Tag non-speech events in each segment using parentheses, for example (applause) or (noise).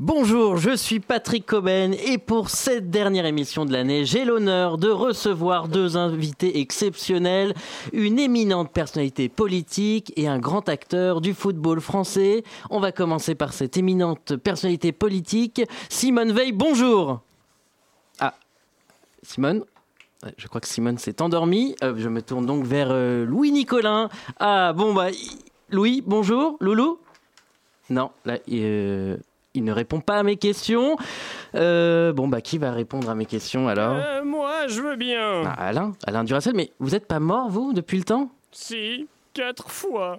Bonjour, je suis Patrick Coben et pour cette dernière émission de l'année, j'ai l'honneur de recevoir deux invités exceptionnels, une éminente personnalité politique et un grand acteur du football français. On va commencer par cette éminente personnalité politique, Simone Veil. Bonjour. Ah, Simone? Je crois que Simone s'est endormie. Euh, je me tourne donc vers euh, Louis Nicolin. Ah bon bah Louis, bonjour. Loulou? Non, là euh, il ne répond pas à mes questions. Euh, bon, bah, qui va répondre à mes questions alors Euh, moi, je veux bien. Ah, Alain, Alain Duracel, mais vous n'êtes pas mort, vous, depuis le temps? Si, quatre fois.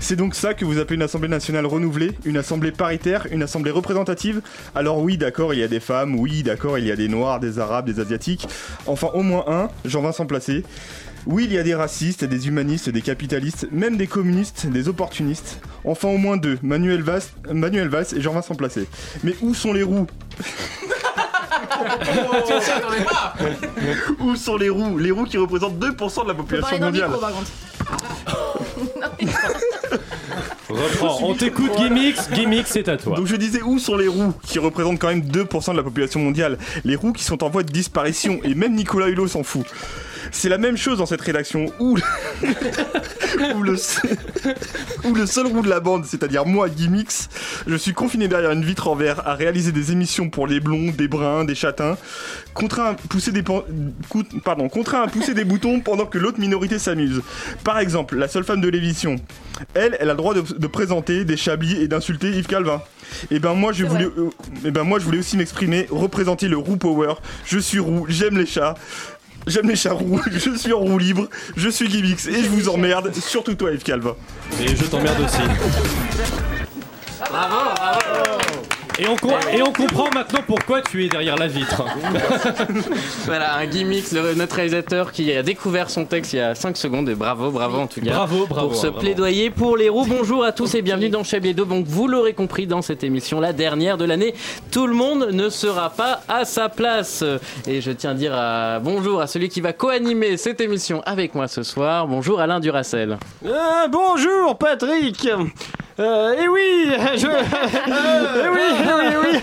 C'est donc ça que vous appelez une assemblée nationale renouvelée, une assemblée paritaire, une assemblée représentative? Alors oui, d'accord, il y a des femmes, oui, d'accord, il y a des noirs, des arabes, des asiatiques, enfin au moins un, Jean-Vincent Placé. Oui, il y a des racistes, des humanistes, des capitalistes, même des communistes, des opportunistes. Enfin au moins deux, Manuel Valls, Manuel Valls et Jean-Vincent Placé. Mais où sont les roues? (laughs) Où sont les roues? Les roues qui représentent 2% de la population mondiale. (laughs) Reprends, on t'écoute Gimmicks, Gimmicks c'est à toi. Donc je disais où sont les roues qui représentent quand même 2% de la population mondiale? Les roues qui sont en voie de disparition. Et même Nicolas Hulot s'en fout. C'est la même chose dans cette rédaction où, (laughs) où, le, où le seul roux de la bande, c'est-à-dire moi, Gimmicks, je suis confiné derrière une vitre en verre à réaliser des émissions pour les blonds, des bruns, des châtains, contraint à pousser des, pan- cou- pardon, contraint à pousser des boutons pendant que l'autre minorité s'amuse. Par exemple, la seule femme de l'émission, elle, elle a le droit de, de présenter des chablis et d'insulter Yves Calvin. Et ben moi je voulais, euh, eh ben moi je voulais aussi m'exprimer, représenter le roux power. Je suis roux, j'aime les chats. J'aime les chats roux, (laughs) je suis en roue libre, je suis Gimmicks et je vous emmerde, surtout toi Yves Calvin. Et je t'emmerde aussi. Bravo, bravo Et on, com- et on comprend maintenant pourquoi tu es derrière la vitre. (laughs) Voilà, un gimmick, le- notre réalisateur qui a découvert son texte il y a 5 secondes, et bravo, bravo en tout cas. Bravo, bravo. pour ce plaidoyer pour les roues. Bonjour à tous et bienvenue dans Chablis. Donc vous l'aurez compris dans cette émission, la dernière de l'année, tout le monde ne sera pas à sa place. Et je tiens à dire à- bonjour à celui qui va co-animer cette émission avec moi ce soir. Bonjour Alain Duracel. Euh, bonjour, Patrick. Euh, et oui, je... (laughs) eh oui, oui, oui.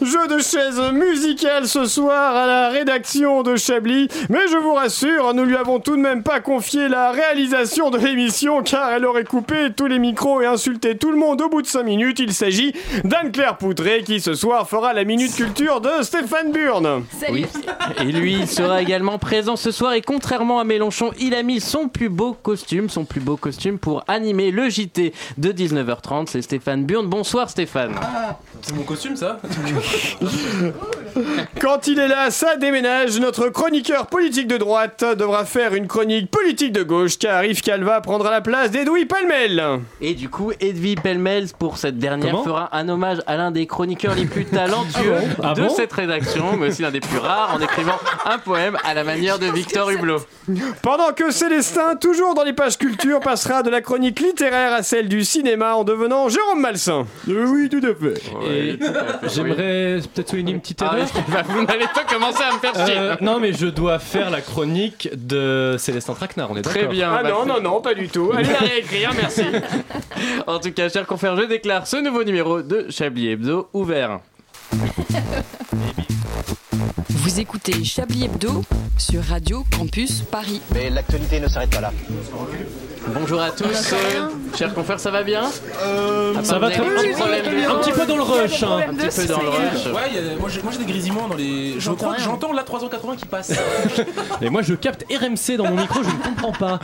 (laughs) Jeu de chaises musicales ce soir à la rédaction de Chablis. Mais je vous rassure, nous lui avons tout de même pas confié la réalisation de l'émission car elle aurait coupé tous les micros et insulté tout le monde au bout de 5 minutes. Il s'agit d'Anne-Claire Poutré qui ce soir fera la minute culture de Stéphane Burn. Oui. Et lui, il sera également présent ce soir. Et contrairement à Mélenchon, il a mis son plus beau costume, son plus beau costume pour animer le JT de 19h30. C'est Stéphane Burn. Bonsoir Stéphane. C'est mon costume ça (laughs) Quand il est là, ça déménage. Notre chroniqueur politique de droite devra faire une chronique politique de gauche car Yves Calva prendra la place d'Edoui Palmel. Et du coup, Edwy Pellemel, pour cette dernière, Comment fera un hommage à l'un des chroniqueurs les plus talentueux Ah de bon cette rédaction, mais aussi l'un des plus rares en écrivant un poème à la manière de Victor Hublot. Pendant que Célestin, toujours dans les pages culture, passera de la chronique littéraire à celle du cinéma en devenant Jérôme Malsain. oui, tout à fait. Et j'aimerais peut-être souligner une petite Ah, erreur. (laughs) bah, vous n'allez pas commencer à me faire chier. Euh, non mais je dois faire la chronique de Célestin Traquenard, on est Très bien. Ah bah, non, non, non, pas du tout. Allez la réécrire, merci. (laughs) En tout cas, chers confrères, je déclare ce nouveau numéro de Chablis Hebdo ouvert. (laughs) Vous écoutez Chablis Hebdo sur Radio Campus Paris. Mais l'actualité ne s'arrête pas là. Bonjour à tous. Euh, chers confrères, ça va bien Ah, Ça va très un petit problème de- Un petit peu dans le rush. hein. Un petit peu dans le rush. Ouais, a- moi j'ai moi, j'ai des grésillements dans les. Je crois que j'entends la 380 qui passe. (laughs) Et moi je capte RMC dans mon micro, je ne comprends pas.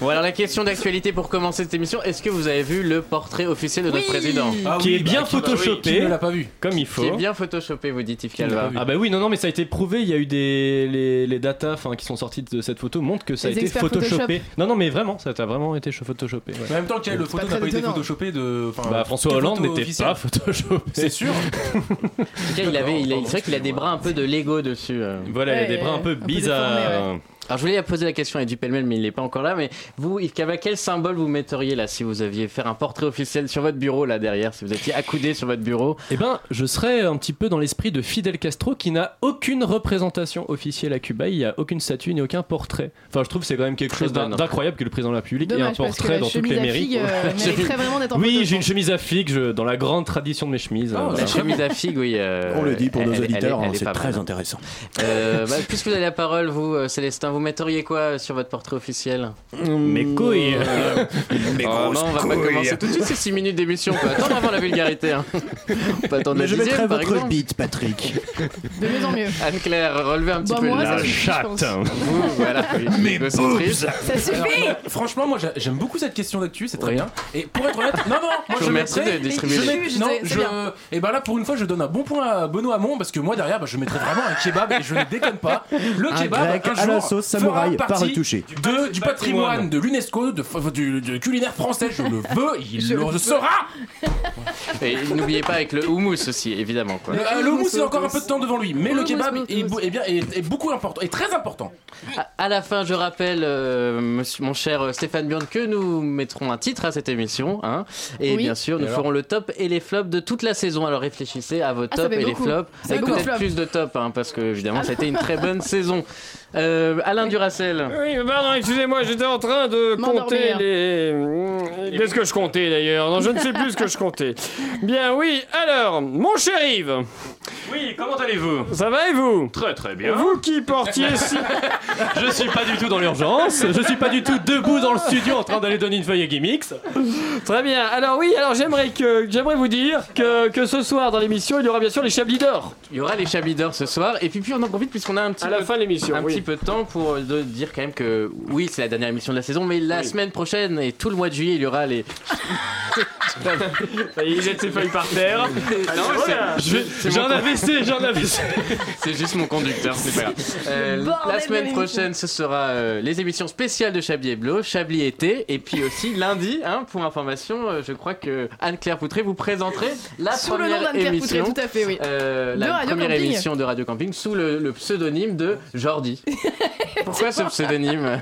Bon, alors la question d'actualité pour commencer cette émission, est-ce que vous avez vu le portrait officiel de notre président Ah Qui oui, est bien bah, qui- photoshopé. Qui ne l'a pas vu Comme il faut. Qui est bien photoshopé, vous dites Yves Calva. Ah bah oui, non, non, mais ça a été prouvé. Il y a eu des les, les datas, enfin, qui sont sorties de cette photo montrent que ça a été photoshopé. Photoshop. Non, non, mais vraiment, ça a vraiment été photoshopé. ouais. En même temps, quel, le photo n'a pas été étonnant. photoshopé de. Bah, François Hollande n'était pas photoshopé. C'est sûr. (laughs) En tout cas, il avait, il a- c'est vrai qu'il a des bras un peu de Lego dessus. euh. Voilà, il a des bras un peu un peu bizarres. Alors je voulais poser la question à Edu Pellemel, mais il n'est pas encore là. Mais vous, Yves Cava, quel symbole vous metteriez là si vous aviez faire un portrait officiel sur votre bureau là derrière, si vous étiez accoudé sur votre bureau? Eh ben, je serais un petit peu dans l'esprit de Fidel Castro qui n'a aucune représentation officielle à Cuba. Il n'y a aucune statue ni aucun portrait. Enfin, je trouve que c'est quand même quelque chose d'incroyable que le président de la République ait un portrait dans toutes les chemise à mairies. euh, (laughs) mériterait vraiment d'être en Oui, j'ai une chemise à figue je- dans la grande tradition de mes chemises. euh, La voilà. chemise à (laughs) figue, oui. euh, On le dit pour elle- nos auditeurs, hein, est c'est pas très mal. intéressant. Euh, bah, puisque vous avez la parole, vous, euh, Célestin, vous metteriez quoi sur votre portrait officiel Mes couilles. (laughs) Mes Oh non, on va pas commencer tout de suite ces 6 minutes d'émission. On peut attendre avant la vulgarité. Hein. (laughs) On peut attendre Mais la je dixième, mettrai par votre exemple. bite, Patrick. De mieux en mieux. Anne-Claire, relevez un petit Bah, peu moi, (laughs) ça suffit, je pense. Vous, voilà. Ça suffit franchement, moi j'a- j'aime beaucoup cette question d'actu, c'est très Oui. bien. Et pour être honnête, non, non, moi Je je, vous remercie mettrais- de distribuer je les- mets- non, je, bien. et ben là pour une fois, je donne un bon point à Benoît Hamon parce que moi derrière, bah, je mettrais vraiment un kebab et je ne déconne pas. Le Un kebab, grec un à la jour, sauce samouraï, retouché. De, du patrimoine de l'UNESCO, de, du, du culinaire français, je le veux, il (laughs) Je le le sera. Et n'oubliez pas avec le houmous aussi, évidemment. Quoi. Le, euh, le houmous, il a encore un peu de temps devant lui, mais le Houmous, kebab houmous, est, houmous. beau- est bien, est, est beaucoup important, est très important. À, à la fin, je rappelle, euh, monsieur, mon cher Stéphane Bjorn, que nous mettrons un titre à cette émission. Hein, et Oui. bien sûr, nous ferons le top et les flops de toute la saison. Alors réfléchissez à vos Ah, tops et les flops. Et peut-être plus de tops, hein, parce que évidemment, c'était une très bonne (laughs) saison. Euh, Alain Duracel. Oui, pardon, excusez-moi, j'étais en train de compter les. Qu'est-ce que je comptais d'ailleurs Non, je ne sais plus ce que je comptais. Bien, oui, alors, mon cher Yves, Oui, comment allez-vous? Ça va et vous? Très très bien. Vous qui portiez (laughs) si. Je suis pas du tout dans l'urgence. Je suis pas du tout debout dans le studio en train d'aller donner une feuille à Gimmicks. Très bien, alors oui, alors j'aimerais que j'aimerais vous dire que, que ce soir dans l'émission, il y aura bien sûr les Chablis d'or. Il y aura les Chablis d'or ce soir. Et puis, puis on en profite puisqu'on a un petit À la peu fin de l'émission, un oui. petit peu de temps pour de dire quand même que oui, c'est la dernière émission de la saison, mais la semaine prochaine et tout le mois de juillet, il y aura les. (laughs) Ça y est, il jette ses feuilles par terre. AVC, j'ai un AVC. C'est juste mon conducteur, c'est pas grave. Euh, la semaine prochaine, ce sera euh, les émissions spéciales de Chablis et Blo, Chablis été, et puis aussi lundi, hein, pour information, euh, je crois que Anne-Claire Poutré vous présenterez la Sous le nom première d'Anne-Claire émission. Poutré, tout à fait, oui. euh, De la Radio première Camping. émission de Radio Camping sous le, le pseudonyme de Jordi. (laughs) (laughs) Pourquoi ce pseudonyme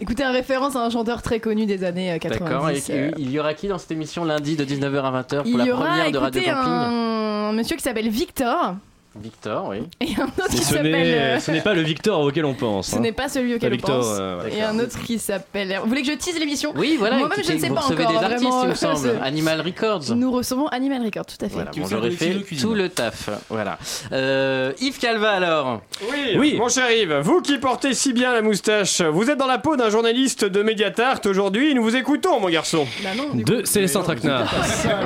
Écoutez, en référence à un chanteur très connu des années euh, 90. D'accord. Et, euh, il y aura qui dans cette émission lundi de 19h à 20h pour Il la y aura, première de Radio écoutez, Camping un monsieur qui s'appelle Victor Victor, oui. et un autre qui Ce s'appelle. n'est euh, ce n'est pas le Victor auquel on pense. Ce hein. n'est pas celui auquel on pense. euh, Et un autre qui s'appelle. Vous voulez que je tease l'émission? Oui, voilà. Moi-même, je ne sais vous pas recevez encore. des artistes, vraiment, il me semble. Animal Records. Nous recevons Animal Record, tout à fait. Voilà, bon, j'aurais fait tout le taf. Voilà. Euh, Yves Calva alors. Oui, Oui. mon cher Yves, vous qui portez si bien la moustache, vous êtes dans la peau d'un journaliste de Mediatart aujourd'hui, nous vous écoutons, mon garçon. Bah non. De Célestin Traquenard.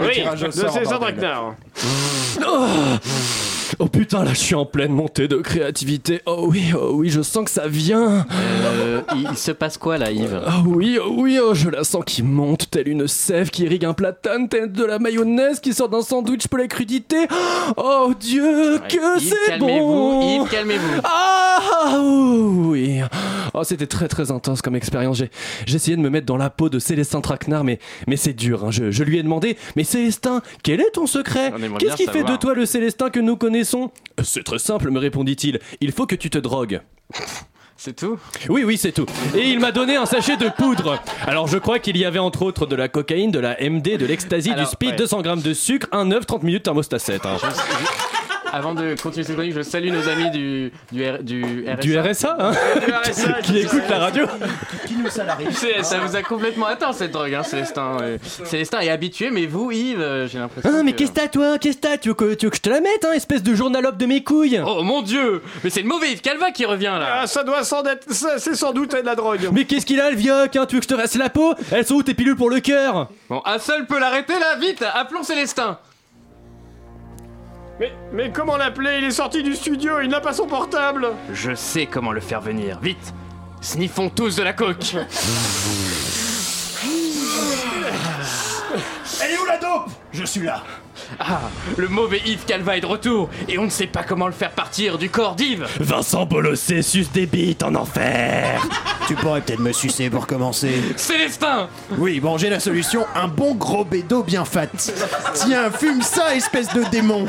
Oui, de bordel. Traquenard. Oh putain, là je suis en pleine montée de créativité. Oh oui, oh oui, je sens que ça vient. Euh, il, il se passe quoi là, Yves Oh oui, oh oui, oh, je la sens qui monte, telle une sève qui irrigue un platane, telle de la mayonnaise qui sort d'un sandwich pour la crudité. Oh Dieu, que c'est calmez-vous. bon Yves, calmez-vous. Ah oui Oh c'était très très intense comme expérience. J'ai, essayé de me mettre dans la peau de Célestin Traquenard, mais, mais c'est dur. hein. Je, je lui ai demandé, mais Célestin, quel est ton secret? Qu'est-ce qui fait savoir. de toi le Célestin que nous connaissons C'est très simple, me répondit-il. Il faut que tu te drogues. (laughs) C'est tout? Oui, oui, c'est tout. Et il m'a donné un sachet de poudre. Alors je crois qu'il y avait entre autres de la cocaïne, de la MD, de l'ecstasy, du speed, ouais. 200 grammes de sucre, un œuf, 30 minutes thermostat 7. hein. Avant de continuer cette chronique, je salue nos amis du, du, R- du RSA. Du RSA, hein. Du RSA, (laughs) Qui écoute la radio. Qui nous salarie. Ça vous a complètement atteint cette drogue, hein, Célestin. Euh, Célestin est habitué, mais vous, Yves, euh, j'ai l'impression. Ah, mais que- qu'est-ce que t'as, toi? Qu'est-ce que t'as? Tu veux, que, tu veux que je te la mette, hein, espèce de journalope de mes couilles? Oh mon dieu! Mais c'est le mauvais Yves Calva qui revient là. Ah, ça doit sans être, ça, c'est sans doute de la drogue. Mais qu'est-ce qu'il a, le vioc hein? Tu veux que je te fasse la peau? Elles sont où tes pilules pour le cœur? Bon, un seul peut l'arrêter là, vite! Appelons Célestin Mais, mais comment l'appeler? Il est sorti du studio, il n'a pas son portable. Je sais comment le faire venir, vite Sniffons tous de la coke (laughs) Elle est où la dope? Je suis là. Ah, le mauvais Yves Calva est de retour et on ne sait pas comment le faire partir du corps d'Yves. Vincent Bolossé suce des bites en enfer. (laughs) Tu pourrais peut-être me sucer pour commencer. Célestin Oui, bon, j'ai la solution. Un bon gros bédo bien fat. Tiens, fume ça, espèce de démon.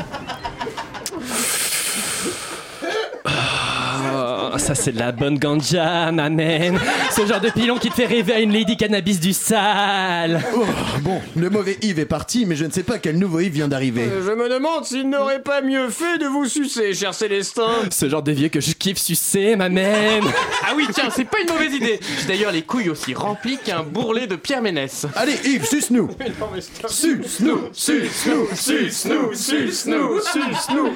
Oh, ça c'est de la bonne ganja, ma man. Ce genre de pilon qui te fait rêver à une lady cannabis du sale. Oh, bon, le mauvais Yves est parti, mais je ne sais pas quel nouveau Yves vient d'arriver. Euh, Je me demande s'il n'aurait pas mieux fait de vous sucer, cher Célestin. Ce genre de vieux que je kiffe sucer, ma man. (laughs) Ah oui, tiens, c'est pas une mauvaise idée. J'ai d'ailleurs les couilles aussi remplies qu'un bourrelet de Pierre Ménès. Allez, Yves, suce-nous. (laughs) Suce-nous, suce-nous, suce-nous, suce-nous, suce-nous.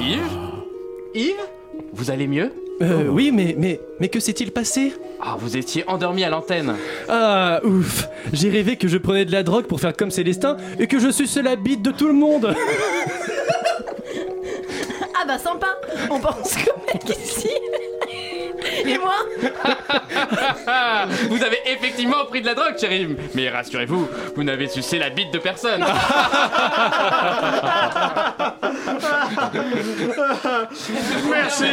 Yves Yves Vous allez mieux Euh, oui, mais, mais, mais que s'est-il passé? Ah, vous étiez endormi à l'antenne. Ah, ouf. J'ai rêvé que je prenais de la drogue pour faire comme Célestin et que je suçais la bite de tout le monde. (laughs) Ah bah sympa On pense mec (laughs) ici Et moi (laughs) vous avez effectivement pris de la drogue, chérie. Mais rassurez-vous, vous n'avez sucé la bite de personne. (laughs) Merci.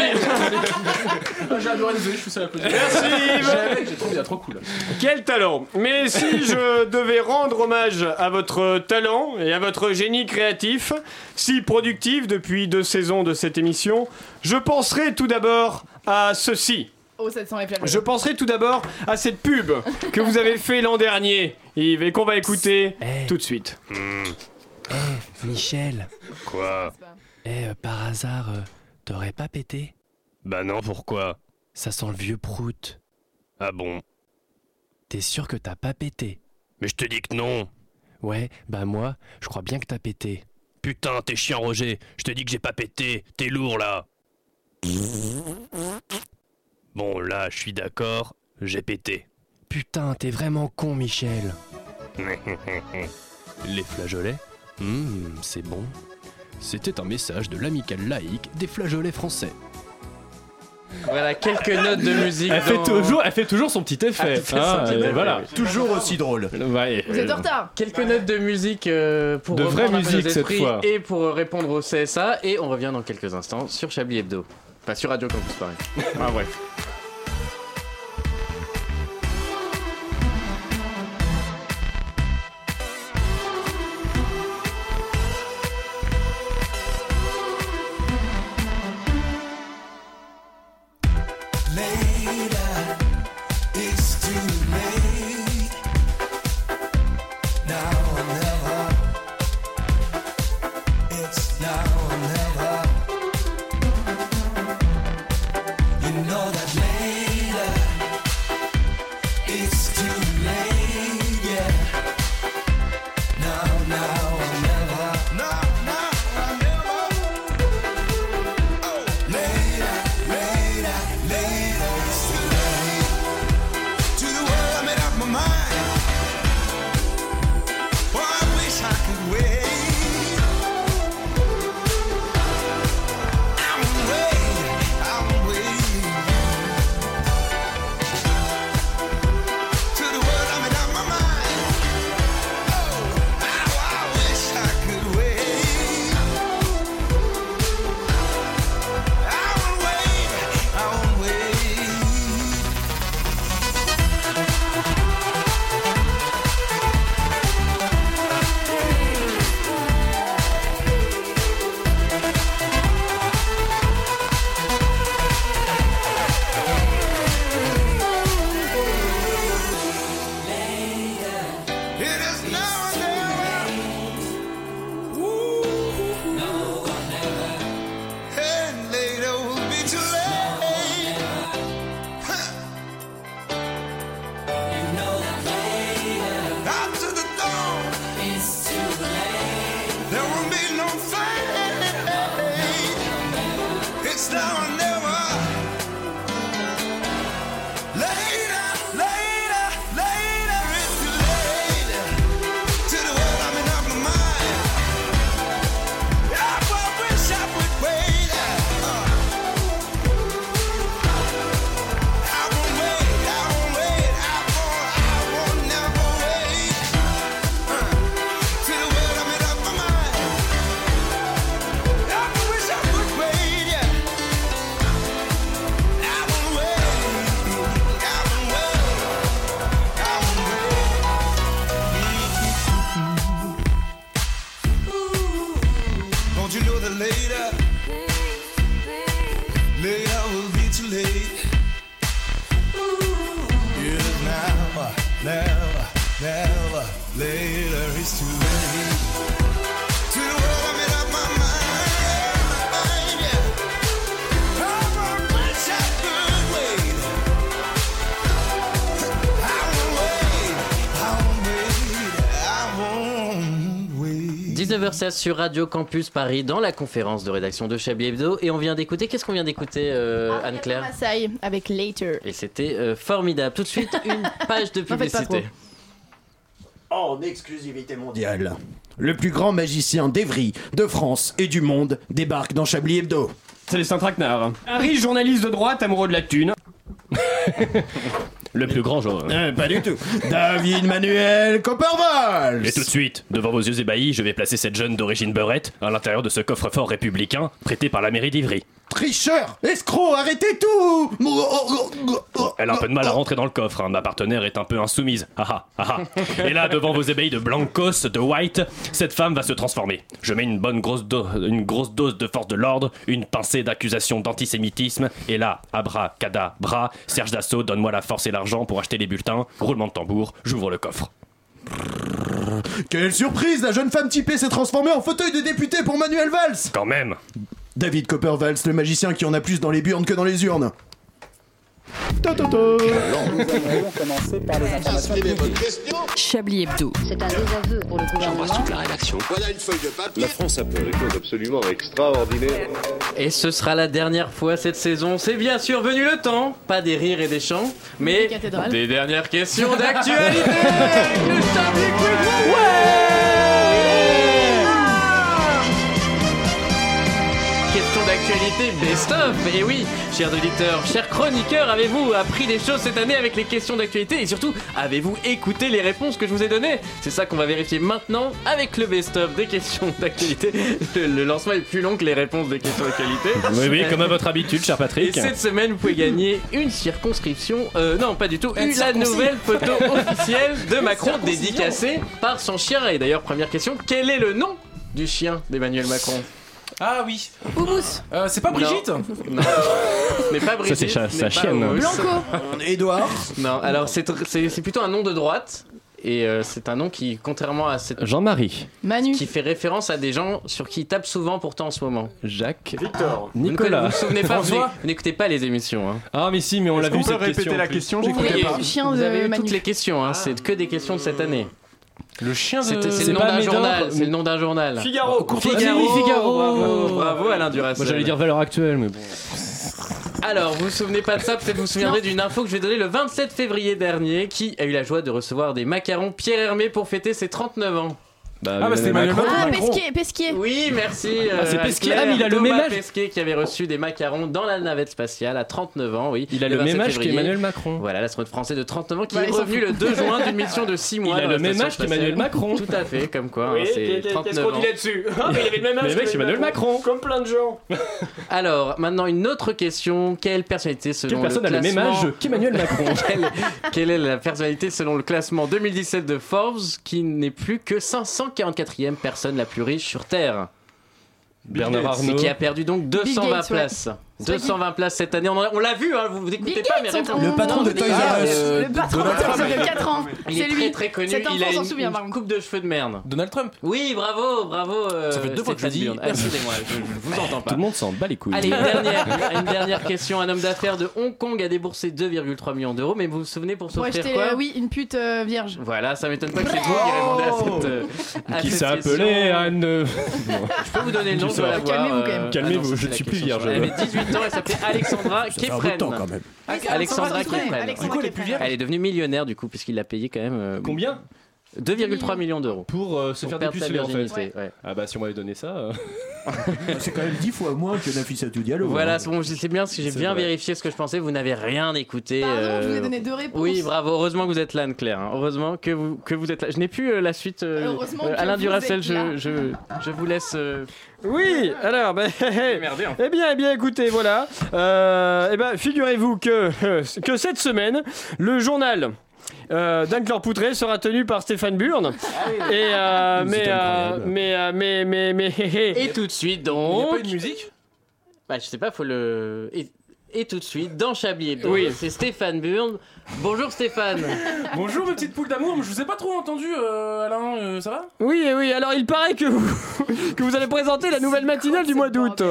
J'ai adoré, désolé, je fais ça à la pause. Merci, Yves. J'ai trouvé ça trop cool. Quel talent Mais si je devais rendre hommage à votre talent et à votre génie créatif, si productif depuis deux saisons de cette émission, je penserais tout d'abord à ceci. Oh. Je penserai tout d'abord à cette pub que vous avez fait l'an dernier, Yves, et qu'on va écouter tout de suite. Eh, Michel. Quoi Eh, euh, par hasard, euh, t'aurais pas pété? Bah non, pourquoi? Ça sent le vieux prout. Ah bon? T'es sûr que t'as pas pété? Mais je te dis que non Ouais, bah moi, je crois bien que t'as pété. Putain, t'es chiant, Roger Je te dis que j'ai pas pété T'es lourd, là Bon, là, je suis d'accord, j'ai pété. Putain, t'es vraiment con, Michel. (laughs) Les flageolets Hum, c'est bon. C'était un message de l'amicale laïque des flageolets français. Voilà quelques notes de musique. Elle fait, toujours, elle fait toujours son petit effet. Elle fait son hein, petit effet, voilà. Toujours aussi drôle. Ouais, Vous êtes en retard Quelques notes de musique euh, pour De vraie musique, cette fois. et pour répondre au CSA et on revient dans quelques instants sur Chablis Hebdo. Enfin sur Radio Campus Paris. ah bref. 96 sur Radio Campus Paris dans la conférence de rédaction de Chablis Hebdo. Et on vient d'écouter, qu'est-ce qu'on vient d'écouter, euh, ah, Anne-Claire Massai avec Later. Et c'était euh, formidable. Tout de suite, (laughs) une page de publicité. En exclusivité mondiale, le plus grand magicien d'Evry, de France et du monde débarque dans Chablis Hebdo. Célestin Traquenard, un riche journaliste de droite amoureux de la thune. (laughs) Le plus grand genre. Euh, pas du tout. David Manuel Copperval Et tout de suite, devant vos yeux ébahis, je vais placer cette jeune d'origine beurette à l'intérieur de ce coffre-fort républicain prêté par la mairie d'Ivry. Tricheur Escroc Arrêtez tout Elle a un peu de mal à rentrer dans le coffre, hein. ma partenaire est un peu insoumise. Ah ah, ah. Et là, devant vos ébahis de blancos, de white, cette femme va se transformer. Je mets une bonne grosse, do- une grosse dose de force de l'ordre, une pincée d'accusations d'antisémitisme, et là, abracadabra, Serge Dassault, donne-moi la force et l'argent pour acheter les bulletins, roulement de tambour, j'ouvre le coffre. Quelle surprise La jeune femme typée s'est transformée en fauteuil de député pour Manuel Valls Quand même David Coppervalls, le magicien qui en a plus dans les burnes que dans les urnes. Nous allons commencer par les informations. Chablis Hebdo. C'est un désaveu pour le gouvernement. rédaction. Voilà une feuille de papier. La France a fait des choses absolument extraordinaires. Et ce sera la dernière fois cette saison. C'est bien sûr venu le temps, pas des rires et des chants, mais Des des dernières questions d'actualité. le Chablis. Question d'actualité best-of. Et oui, chers auditeurs, chers chroniqueurs, avez-vous appris des choses cette année avec les questions d'actualité Et surtout, avez-vous écouté les réponses que je vous ai données? C'est ça qu'on va vérifier maintenant avec le best-of des questions d'actualité. Le, le lancement est plus long que les réponses des questions d'actualité. Oui, oui, comme à votre habitude, cher Et Patrick. cette semaine, vous pouvez gagner une circonscription. Euh, non, pas du tout. Une la nouvelle photo (laughs) officielle de Macron dédicacée par son chien. Et d'ailleurs, première question quel est le nom du chien d'Emmanuel Macron? Ah oui. Houmous. Euh, c'est pas Brigitte Non, n'est pas Brigitte. c'est sa- pas chienne. Blanco. Edouard Non, alors c'est tr- c'est c'est plutôt un nom de droite. Et euh, c'est un nom qui, contrairement à cette. Jean-Marie. Manu. Qui fait référence à des gens sur qui il tape souvent pourtant en ce moment. Jacques. Victor. Vous ne Nicolas. Vous vous souvenez pas, vous François vous n'écoutez pas les émissions. Hein. Ah, mais si, mais on l'a Est-ce vu qu'on peut cette répéter question. la question Oui, J'écoutais pas. chien vous de avez eu Manu. toutes les questions, hein, c'est que des questions de cette année. Le chien de. C'est c'est le nom d'un journal. C'est le nom d'un journal. Figaro. Figaro. Oui, Figaro. Bravo, bravo Alain Duracell. Moi j'allais dire valeur actuelle, mais bon. Alors, vous vous souvenez pas de ça Peut-être vous vous souviendrez d'une info que je vais donner le 27 février dernier. Qui a eu la joie de recevoir des macarons Pierre Hermé pour fêter ses 39 ans Bah, Ah, bah, c'était Emmanuel Ah, Macron. Pesquier, Pesquier. Oui, merci. euh, Ah, c'est Pesquet. Anne-Claire. Ah, mais il a le Thomas même âge. Pesquet qui avait reçu des macarons dans la navette spatiale à 39 ans, oui. Il a le 27 même âge qu'Emmanuel Macron. Voilà, l'astronaute français de 39 ans qui Ouais, est revenu le 2 juin d'une mission de 6 (laughs) mois. Il a le même âge qu'Emmanuel. Macron. Tout à fait, comme quoi, Oui, hein, c'est qu'est- qu'est-ce 39 qu'on dit là-dessus (laughs) Ah, mais il avait le même âge Mais mec, que c'est Emmanuel Macron. Comme plein de gens. (laughs) Alors, maintenant une autre question. Quelle personnalité selon Quelle personne le a le même âge qu'Emmanuel Macron quelle, est la personnalité selon le classement 2017 de Forbes qui n'est plus que 544e personne la plus riche sur Terre Bernard Et Arnault. qui a perdu donc 220 Gates, ouais. places. 220 places cette année. On, en a- on l'a vu, hein, vous vous écoutez Bill pas, mais on- Le patron de Toys R Us. Euh, Le patron de Donald Toys Trump. R Us de 4 ans. Il C'est est lui. très très connu. Enfant il a une, souvient, une coupe de cheveux de merde. Donald Trump. Oui, bravo, bravo. euh, Ça fait deux fois que je dis. Ah, Excusez-moi, je, je vous entends pas. Tout le monde s'en bat les couilles. Allez, une dernière, une dernière question. Un homme d'affaires de Hong Kong a déboursé 2,3 millions d'euros, mais vous vous souvenez pour s'offrir quoi euh, oui, une pute euh, vierge. Voilà, ça m'étonne pas que c'est vous qui répondez à cette, euh, Qui s'appelait. Anne. Je peux vous donner le nom, je l'avoir, Calmez-vous, quand euh, même. ah Calmez-vous, ça, je ne la suis plus vierge. Elle avait 18 elle s'appelait Alexandra Kefren. quand même. Alexandra Kefren. Elle est devenue millionnaire du coup, puisqu'il l'a payé quand même. euh, Combien? 2,3 millions d'euros. Pour euh, se Pour faire dépuceler en fait. ouais. Ah bah si on m'avait donné ça. euh. (laughs) C'est quand même 10 fois moins que Nafissatou Diallo. Voilà, hein. c'est bon, je sais bien parce que j'ai bien vrai. vérifié ce que je pensais. Vous n'avez rien écouté. Pardon, je vous ai euh, donné deux réponses. Oui, bravo. Heureusement que vous êtes là, Anne-Claire. hein. Heureusement que vous, que vous êtes là. Je n'ai plus euh, la suite. euh, Heureusement que Alain vous Duracell, êtes là. je, je, je vous laisse. euh, Oui, alors, ben, (laughs) Merdé, hein. eh bien, eh bien, écoutez, voilà. Euh, eh ben, figurez-vous que, (laughs) que cette semaine, le journal euh, d'Anne-Claire Poutré sera tenu par Stéphane Burn. Ah Et euh, mais, euh, incroyable. mais, euh, mais, (laughs) mais, mais, Et tout de suite donc. Il y a pas une musique? Bah, je sais pas, faut le. Et, et tout de suite, dans Chablis Hebdo, Oui. c'est Stéphane Burn. Bonjour Stéphane. (laughs) Bonjour mes petites poules d'amour, je vous ai pas trop entendu euh, Alain, euh, ça va? Oui, et oui, alors il paraît que vous, (laughs) que vous allez présenter la nouvelle matinale du mois d'août.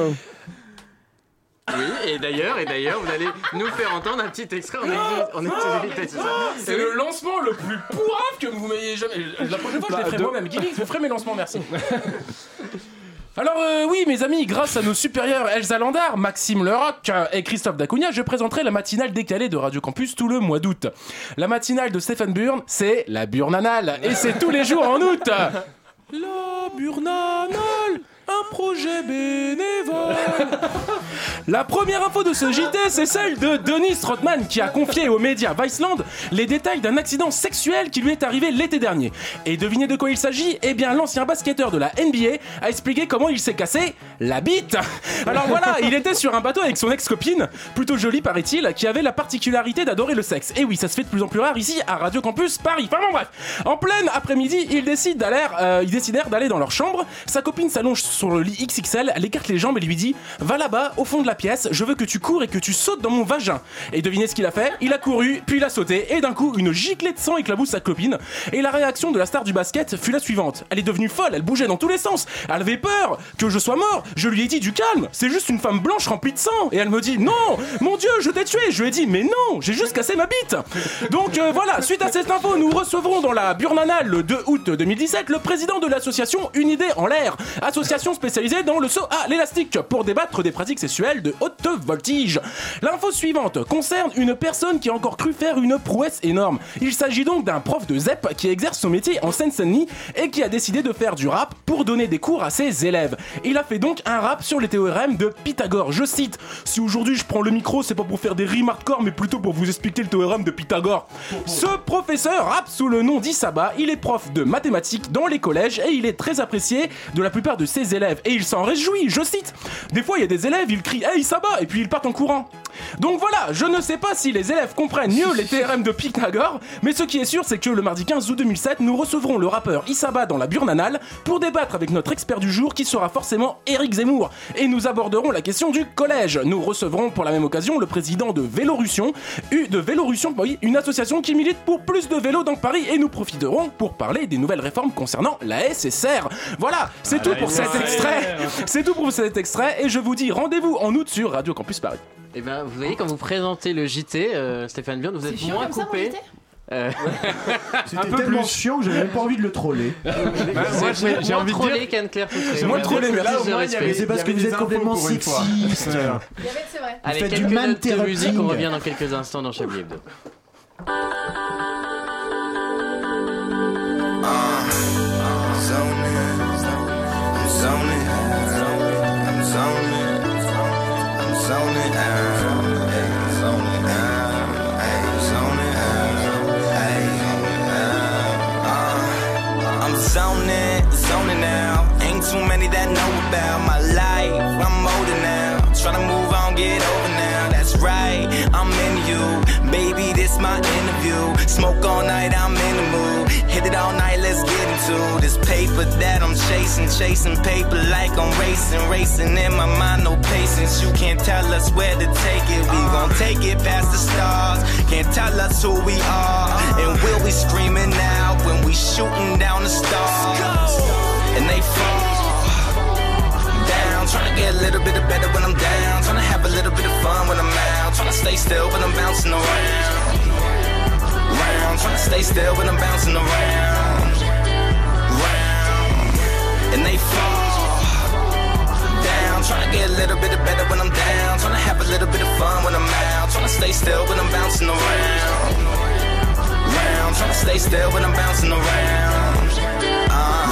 Oui, et d'ailleurs, et d'ailleurs, vous allez nous faire entendre un petit extrait en en exclusivité. c'est ça C'est Et oui. le lancement le plus pourrave que vous m'ayez jamais. La prochaine fois, je Bah, les ferai de- moi-même. Guilix, vous ferez mes lancements, merci. (laughs) Alors euh, oui mes amis, grâce à nos supérieurs Elsa Landard, Maxime Leroc et Christophe Dacunia, je présenterai la matinale décalée de Radio Campus tout le mois d'août. La matinale de Stéphane Burn, c'est la Burnanale et c'est tous les jours en août. La Burnanale, un projet bénévole. La première info de ce JT, c'est celle de Denis Rothman qui a confié aux médias Viceland les détails d'un accident sexuel qui lui est arrivé l'été dernier. Et devinez de quoi il s'agit? Eh bien, l'ancien basketteur de la NBA a expliqué comment il s'est cassé la bite. Alors voilà, il était sur un bateau avec son ex-copine, plutôt jolie paraît-il, qui avait la particularité d'adorer le sexe. Et oui, ça se fait de plus en plus rare ici à Radio Campus Paris. Enfin bon bref, en pleine après-midi, ils d'aller, euh, ils décidèrent d'aller dans leur chambre. Sa copine s'allonge sur le lit XXL, elle écarte les jambes et lui dit "Va là-bas, au fond de la pièce, je veux que tu cours et que tu sautes dans mon vagin." Et devinez ce qu'il a fait? Il a couru, puis il a sauté, et d'un coup, une giclée de sang éclabousse sa copine. Et la réaction de la star du basket fut la suivante Elle est devenue folle, elle bougeait dans tous les sens, elle avait peur que je sois mort. Je lui ai dit du calme, c'est juste une femme blanche remplie de sang. Et elle me dit "Non, mon Dieu, je t'ai tué." Je lui ai dit "Mais non, j'ai juste cassé ma bite." Donc euh, voilà, suite à cette info, nous recevrons dans la Burnanale le 2 août 2017 le président de l'association Une idée en l'air, association spécialisée dans le saut à l'élastique pour débattre des pratiques sexuelles de haute voltige. L'info suivante concerne une personne qui a encore cru faire une prouesse énorme. Il s'agit donc d'un prof de ZEP qui exerce son métier en Seine-Saint-Denis et qui a décidé de faire du rap pour donner des cours à ses élèves. Il a fait donc un rap sur les théorèmes de Pythagore. Je cite Si aujourd'hui je prends le micro, c'est pas pour faire des rimes hardcore, mais plutôt pour vous expliquer le théorème de Pythagore. Ce professeur rappe sous le nom d'Isaba. Il est prof de mathématiques dans les collèges et il est très apprécié de la plupart de ses élèves. Et il s'en réjouit, je cite. Des fois, il y a des élèves, ils crient Hey Isaba et puis ils partent en courant. Donc voilà, je ne sais pas si les élèves comprennent mieux les théorèmes de Pythagore, mais ce qui est sûr, c'est que le mardi 15 août 2007, nous recevrons le rappeur Isaba dans la Burnanale pour débattre avec notre expert du jour qui sera forcément Eric Zemmour. Et nous aborderons la question du collège. Nous recevrons pour la même occasion le président de Vélorussion, de Vélorussion, oui, une association qui milite pour plus de vélos dans Paris et nous profiterons pour parler des nouvelles réformes concernant la SSR. Voilà, c'est Ah, tout pour cet SSR. Extrait. C'est tout pour cet extrait et je vous dis rendez-vous en août sur Radio Campus Paris. Et ben, vous voyez, quand vous présentez le JT, euh, Stéphane Burn, vous êtes moins coupé. Euh, (laughs) C'était tellement chiant que j'avais même pas envie de le troller. (laughs) Bah, moi, j'ai- envie de trollé dire- qu'Anne-Claire Poutré. C'est moins trollé, mais là, Plus au de moins, il y respect. avait- C'est parce que vous êtes complètement pour une fois. sexiste. Il y avait, c'est vrai. Allez, faites du notes de man musique, on revient dans quelques instants dans Chablis Hebdo. I'm Ah, ah, zoning, zoning now. Ain't too many that know about my life. I'm older now. Tryna move on, get over now. That's right, I'm into you. Baby, this my interview. Smoke all night, I'm in the mood. It all night, let's get into this paper that I'm chasing. Chasing paper like I'm racing. Racing in my mind, no patience. You can't tell us where to take it. We uh. gon' take it past the stars. Can't tell us who we are. Uh. And we'll be screaming out when we shooting down the stars. And they fall down. trying to get a little bit better when I'm down. trying to have a little bit of fun when I'm out. trying to stay still when I'm bouncing around. Round. Tryna stay still when I'm bouncing around. Round. And they fall down. Tryna get a little bit better when I'm down. Tryna have a little bit of fun when I'm out. Tryna stay still when I'm bouncing around. Round. Tryna stay still when I'm bouncing around. Uh,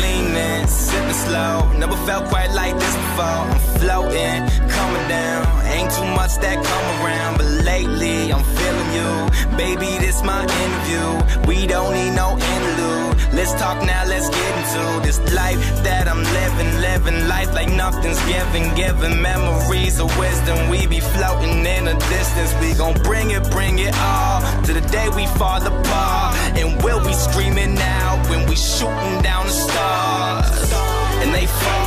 leaning, sipping slow. Never felt quite like this before. I'm floating, coming down. Ain't too much that come around, but lately I'm feeling you. Baby, this my interview. We don't need no interlude. Let's talk now, let's get into this life that I'm living. Living life like nothing's given. Giving memories of wisdom. We be floating in the distance. We gon' bring it, bring it all to the day we fall apart. And we'll be screaming out when we shooting down the stars. And they fall.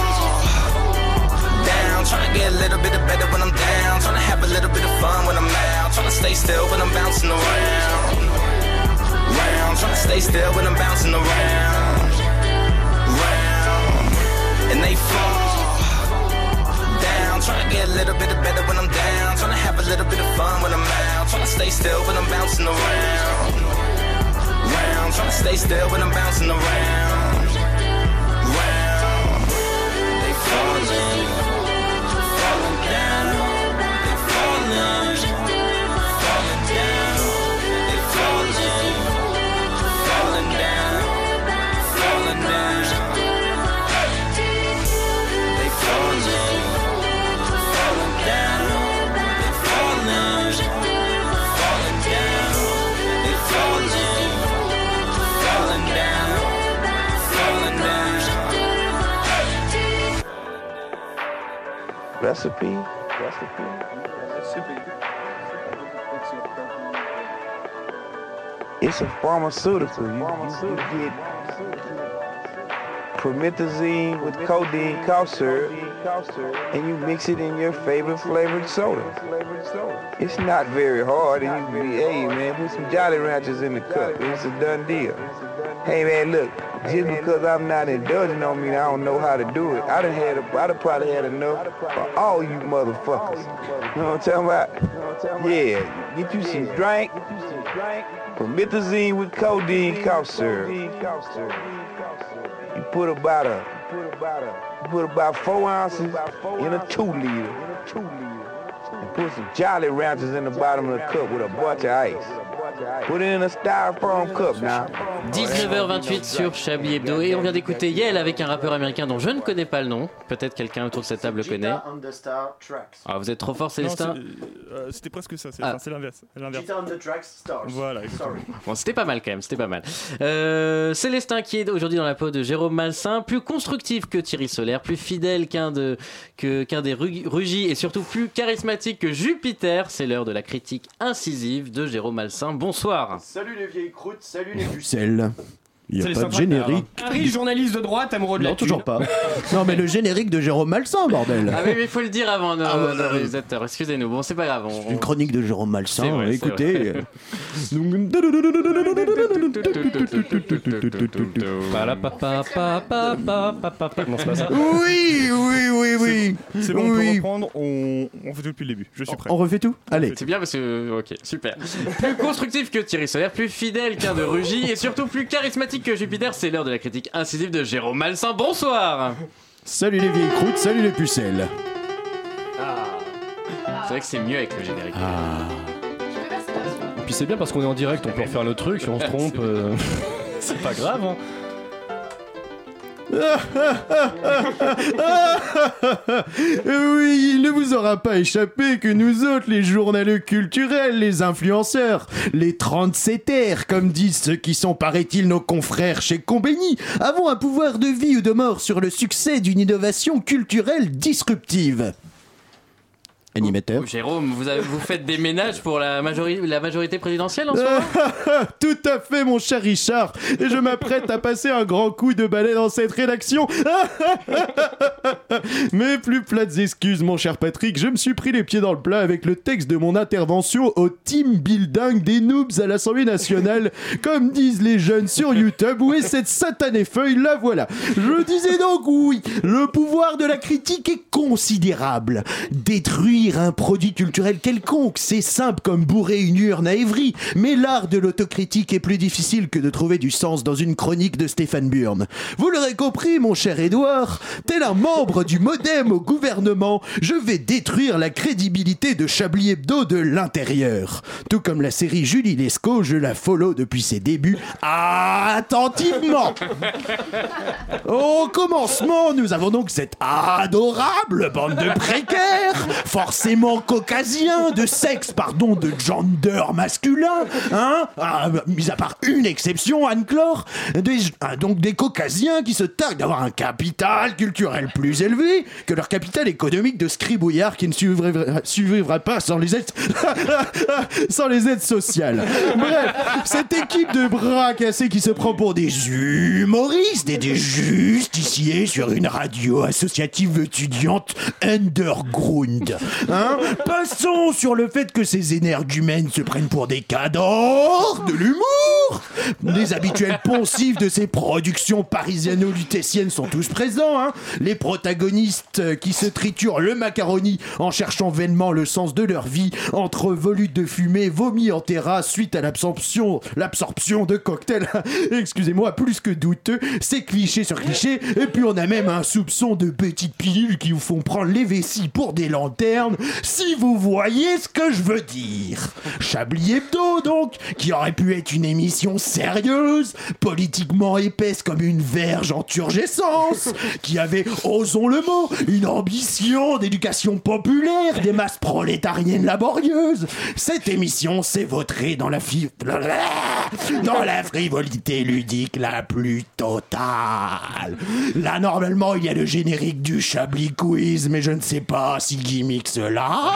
Trying to get a little bit better when I'm down. Trying to have a little bit of fun when I'm out. Trying to stay still when I'm bouncing around. Round. Trying to stay still when I'm bouncing around. Round. And they fall down. Trying to get a little bit better when I'm down. Trying to have a little bit of fun when I'm out. Trying to stay still when I'm bouncing around. Round. Trying to stay still when I'm bouncing around. Round. They falling. Recipe? Recipe? Recipe. It's a pharmaceutical. You, you, you get promethazine with codeine cough syrup, and you mix it in your favorite flavored soda. It's not very hard, and you be, hey man, put some Jolly Ranchers in the cup. It's a done deal. Hey man, look, just because I'm not indulging don't mean I don't know how to do it. I done had, a, I done probably had enough for all you motherfuckers. You know what I'm talking about? Yeah, get you some drink, promethazine with codeine cough syrup. You put about a, you put about four ounces in a two liter. And put some Jolly Ranchers in the bottom of the cup with a bunch of ice. Put it in a styrofoam cup now. 19h28 sur Chablis Hebdo et on vient d'écouter Yel avec un rappeur américain dont je ne connais pas le nom. Peut-être quelqu'un autour de cette table le connaît. Ah, vous êtes trop fort, Célestin. C'est- euh, C'était presque ça, c'est Ah. enfin, l'inverse. Voilà. Bon, c'était pas mal quand même, c'était pas mal. Euh, Célestin qui est aujourd'hui dans la peau de Jérôme Malsain, plus constructif que Thierry Solaire, plus fidèle qu'un de, que, qu'un des ru- rugis et surtout plus charismatique que Jupiter. C'est l'heure de la critique incisive de Jérôme Malsain. Bonsoir. Salut les vieilles croûtes, salut les puces. Il n'y a pas de générique. Harry, journaliste de droite, amoureux de la Non, toujours pas. non, mais le générique de Jérôme Malsain, bordel. Ah oui, mais il faut le dire avant nos, Ah nos ouais. réalisateurs. Excusez-nous. Bon, c'est pas grave. on- Une chronique de Jérôme Malsain, vrai, écoutez. Oui, oui, oui, oui. C'est bon, on peut Oui. reprendre. On, on fait tout depuis le début. Je suis prêt. On refait tout Allez. C'est bien parce que. Ok, super. Plus constructif que Thierry Solaire, plus fidèle qu'un de Rugy et surtout plus charismatique Jupiter, c'est l'heure de la critique incisive de Jérôme Malsain. Bonsoir Salut les vieilles croûtes, salut les pucelles. C'est vrai que c'est mieux avec le générique. Et puis c'est bien parce qu'on est en direct, on peut refaire le truc, si on se trompe, euh, (laughs) c'est pas grave. Hein. Oui, il ne vous aura pas échappé que nous autres, les journaleux culturels, les influenceurs, les 37 terres, comme disent ceux qui sont, paraît-il, nos confrères chez Combini, avons un pouvoir de vie ou de mort sur le succès d'une innovation culturelle disruptive. Animateur Jérôme, vous, avez- vous faites des ménages pour la, majori- la majorité présidentielle en ce moment? (laughs) Tout à fait, mon cher Richard. Et je m'apprête à passer un grand coup de balai dans cette rédaction. (laughs) Mais plus plates excuses, mon cher Patrick. Je me suis pris les pieds dans le plat avec le texte de mon intervention au team building des noobs à l'Assemblée nationale. Comme disent les jeunes sur YouTube, où est cette satanée feuille? La voilà. Je disais donc oui, le pouvoir de la critique est considérable. Un produit culturel quelconque, c'est simple comme bourrer une urne à Évry. Mais l'art de l'autocritique est plus difficile que de trouver du sens dans une chronique de Stéphane Burn. Vous l'aurez compris, mon cher Édouard, tel un membre du modem au gouvernement, je vais détruire la crédibilité de Chablis Hebdo de l'intérieur. Tout comme la série Julie Lescaut, je la follow depuis ses débuts attentivement. Au commencement, nous avons donc cette adorable bande de précaires forcément caucasien, de sexe, pardon, de gender masculin, hein ah, Mis à part une exception, Anne-Clore, des, ah, donc des caucasiens qui se targuent d'avoir un capital culturel plus élevé que leur capital économique de scribouillard qui ne survivra pas sans les aides, (laughs) sans les aides sociales. Bref, cette équipe de bras cassés qui se prend pour des humoristes et des justiciers sur une radio associative étudiante underground. Hein Passons sur le fait que ces énergumènes se prennent pour des cadors de l'humour. Les habituels poncifs de ces productions parisiano-lutétiennes sont tous présents. Hein Les protagonistes qui se triturent le macaroni en cherchant vainement le sens de leur vie entre volutes de fumée vomis en terrasse suite à l'absorption l'absorption de cocktails, (laughs) excusez-moi, plus que douteux, c'est cliché sur cliché, et puis on a même un soupçon de petites pilules qui vous font prendre les vessies pour des lanternes, si vous voyez ce que je veux dire. Chablis Hebdo, donc, qui aurait pu être une émission sérieuse, politiquement épaisse comme une verge en turgescence, qui avait, osons le mot, une ambition d'éducation populaire des masses prolétariennes laborieuses. Cette émission s'est vautrée dans la fi- dans la frivolité ludique la plus totale. Là, normalement, il y a le générique du Chablis Quiz, mais je ne sais pas si gimmick Voilà.